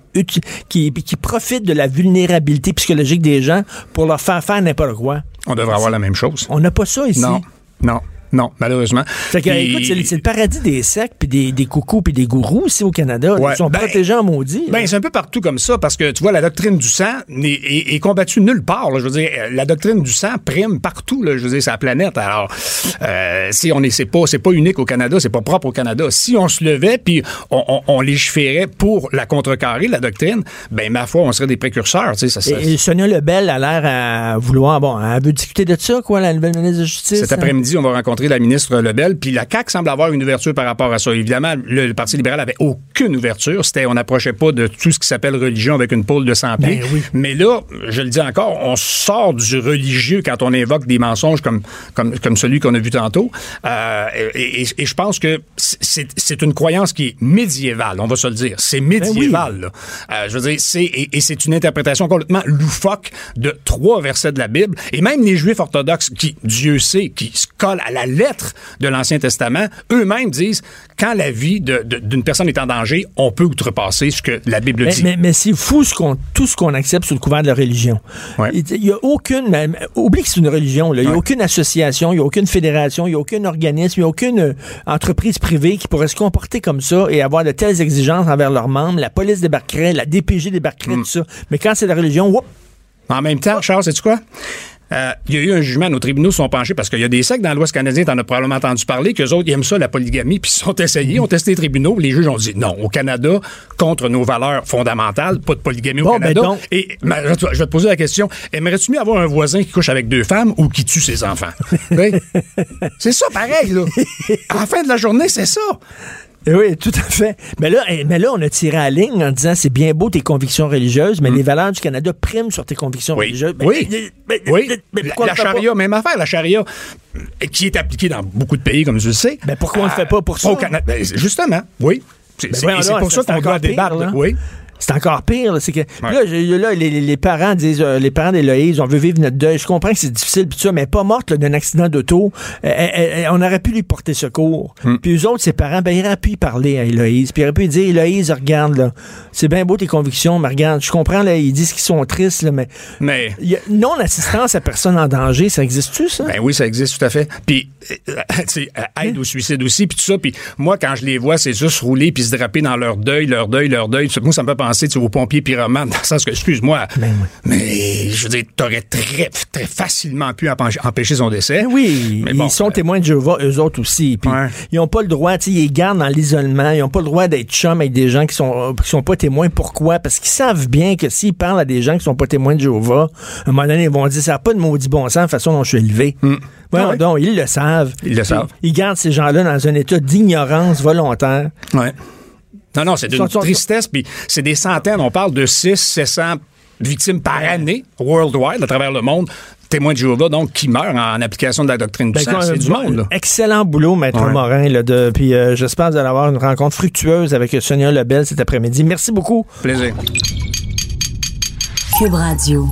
qui, qui profitent de la vulnérabilité psychologique des gens pour leur faire faire n'importe quoi. On devrait avoir la même chose. On n'a pas ça ici. Non, non, non, malheureusement. Fait que, Puis- écoute, c'est le- paradis des sectes, puis des, des coucous, puis des gourous ici au Canada. Ouais, Ils sont ben- protégés en maudit. Ben, c'est un peu partout comme ça, parce que tu vois, la doctrine du sang n'est- est, est combattue nulle part. là. Je veux dire, euh, la doctrine du sang prime partout. Là, je veux dire, c'est la planète. Alors, euh, si on est, c'est pas, c'est pas unique au Canada, c'est pas propre au Canada. Si on se levait puis on, on, on légiférait pour la contrecarrer, la doctrine, ben ma foi, on serait des précurseurs. Tu sais, ça, ça- Et, et Sonia Lebel a l'air à vouloir, bon, elle veut discuter de ça, quoi, la nouvelle ministre de Justice. Cet hein? après-midi, on va rencontrer la ministre Lebel, puis la CAQ semble avoir une ouverture par rapport à ça. Évidemment, le, le Parti libéral avait aucune ouverture. C'était, on n'approchait pas de tout ce qui s'appelle religion avec une pôle de 100 pieds. Ben oui. Mais là, je le dis encore, on sort du religieux quand on invoque des mensonges comme, comme, comme celui qu'on a vu tantôt. Euh, et, et- et je pense que c'est, c'est une croyance qui est médiévale, on va se le dire. C'est médiéval. là. Euh, je veux dire, c'est, et, et c'est une interprétation complètement loufoque de trois versets de la Bible. Et même les Juifs orthodoxes qui, Dieu sait, qui se collent à la lettre de l'Ancien Testament, eux-mêmes disent, quand la vie d'une personne est en danger, on peut outrepasser ce que la Bible Mais, dit. mais, mais c'est fou ce qu'on, tout ce qu'on accepte sous le couvert de la religion. Ouais. Il n'y a aucune. Oublie que c'est une religion. là. Il n'y a Ouais. aucune association, il n'y a aucune fédération, il n'y a aucun organisme, il n'y a aucune euh, entreprise privée qui pourrait se comporter comme ça et avoir de telles exigences envers leurs membres. La police débarquerait, la DPG débarquerait, Hmm. tout ça. Mais quand c'est la religion, whoop, En même temps, Charles, sais-tu quoi? Euh, Il y a eu un jugement, nos tribunaux sont penchés parce qu'il y a des sectes dans l'Ouest canadien, t'en as probablement entendu parler, qu'eux autres ils aiment ça, la polygamie, [LAUGHS] puis ils sont essayés, ont testé les tribunaux, les juges ont dit non, au Canada, contre nos valeurs fondamentales, pas de polygamie Bon, au ben Canada. donc- Et ma- je vais te poser la question, aimerais-tu mieux avoir un voisin qui couche avec deux femmes ou qui tue ses enfants? [LAUGHS] C'est ça pareil, là. À la fin de la journée, c'est ça. Eh Oui, tout à fait. Mais là, eh, mais là, on a tiré à la ligne en disant c'est bien beau tes convictions religieuses, mais les valeurs du Canada priment sur tes convictions Hmm. Oui. religieuses. Mais- oui. mais- mais- oui. mais La, pourquoi la le pas? charia, même affaire, la charia, euh, qui est appliquée dans beaucoup de pays, comme tu le sais. Ben, pourquoi on le Euh, fait pas pour ça? Au Canada. Ben, justement, oui. C'est Ben pour ça qu'on doit débattre. là. Oui. C'est encore pire. là, C'est que là, là, les, parents disent, euh, les parents d'Héloïse, on veut vivre notre deuil. Je comprends que c'est difficile, pis ça, mais elle est pas morte d'un accident d'auto. Euh, elle- on aurait pu lui porter secours. Hmm. Puis eux autres, ses parents, ben, ils auraient pu y parler à Héloïse. Puis ils auraient pu lui dire, Héloïse, regarde, là, c'est bien beau tes convictions, mais regarde, je comprends, là, ils disent qu'ils sont tristes, là, mais non-assistance à personne en danger, ça existe-tu, ça? Ben oui, ça existe tout à fait. Puis, euh, [LAUGHS] euh, aide au suicide aussi, puis tout ça. Puis moi, quand je les vois, c'est juste rouler puis se draper dans leur deuil, leur deuil, leur deuil. Moi, ça me fait penser sais, aux pompiers pyromanes, [LAUGHS] dans le sens que, excuse-moi, Ben mais je veux dire, t'aurais très, très facilement pu empêcher- son décès. Oui, Mais ils sont euh, témoins de Jéhovah, eux autres aussi. Puis ils n'ont pas le droit, ils gardent dans l'isolement. Ils n'ont pas le droit d'être chum avec des gens qui sont qui sont pas témoins. Pourquoi? Parce qu'ils savent bien que s'ils parlent à des gens qui sont pas témoins de Jéhovah, à un moment donné, ils vont dire, ça n'a pas de maudit bon sens, la façon dont je suis élevé. Voyons Ah donc, ils le savent. Ils le savent. Ils gardent ces gens-là dans un état d'ignorance volontaire. Ouais. Non, non, c'est d'une tristesse, puis c'est des centaines. On parle de 6, 700 victimes par année, worldwide, à travers le monde, témoins de Jéhovah, donc, qui meurent en application de la doctrine du Ben, sang. C'est du monde, là. Excellent boulot, Maître Ouais. Morin. Là, de, puis euh, j'espère que vous allez avoir une rencontre fructueuse avec Sonia Lebel cet après-midi. Merci beaucoup. Plaisir. Cube Radio.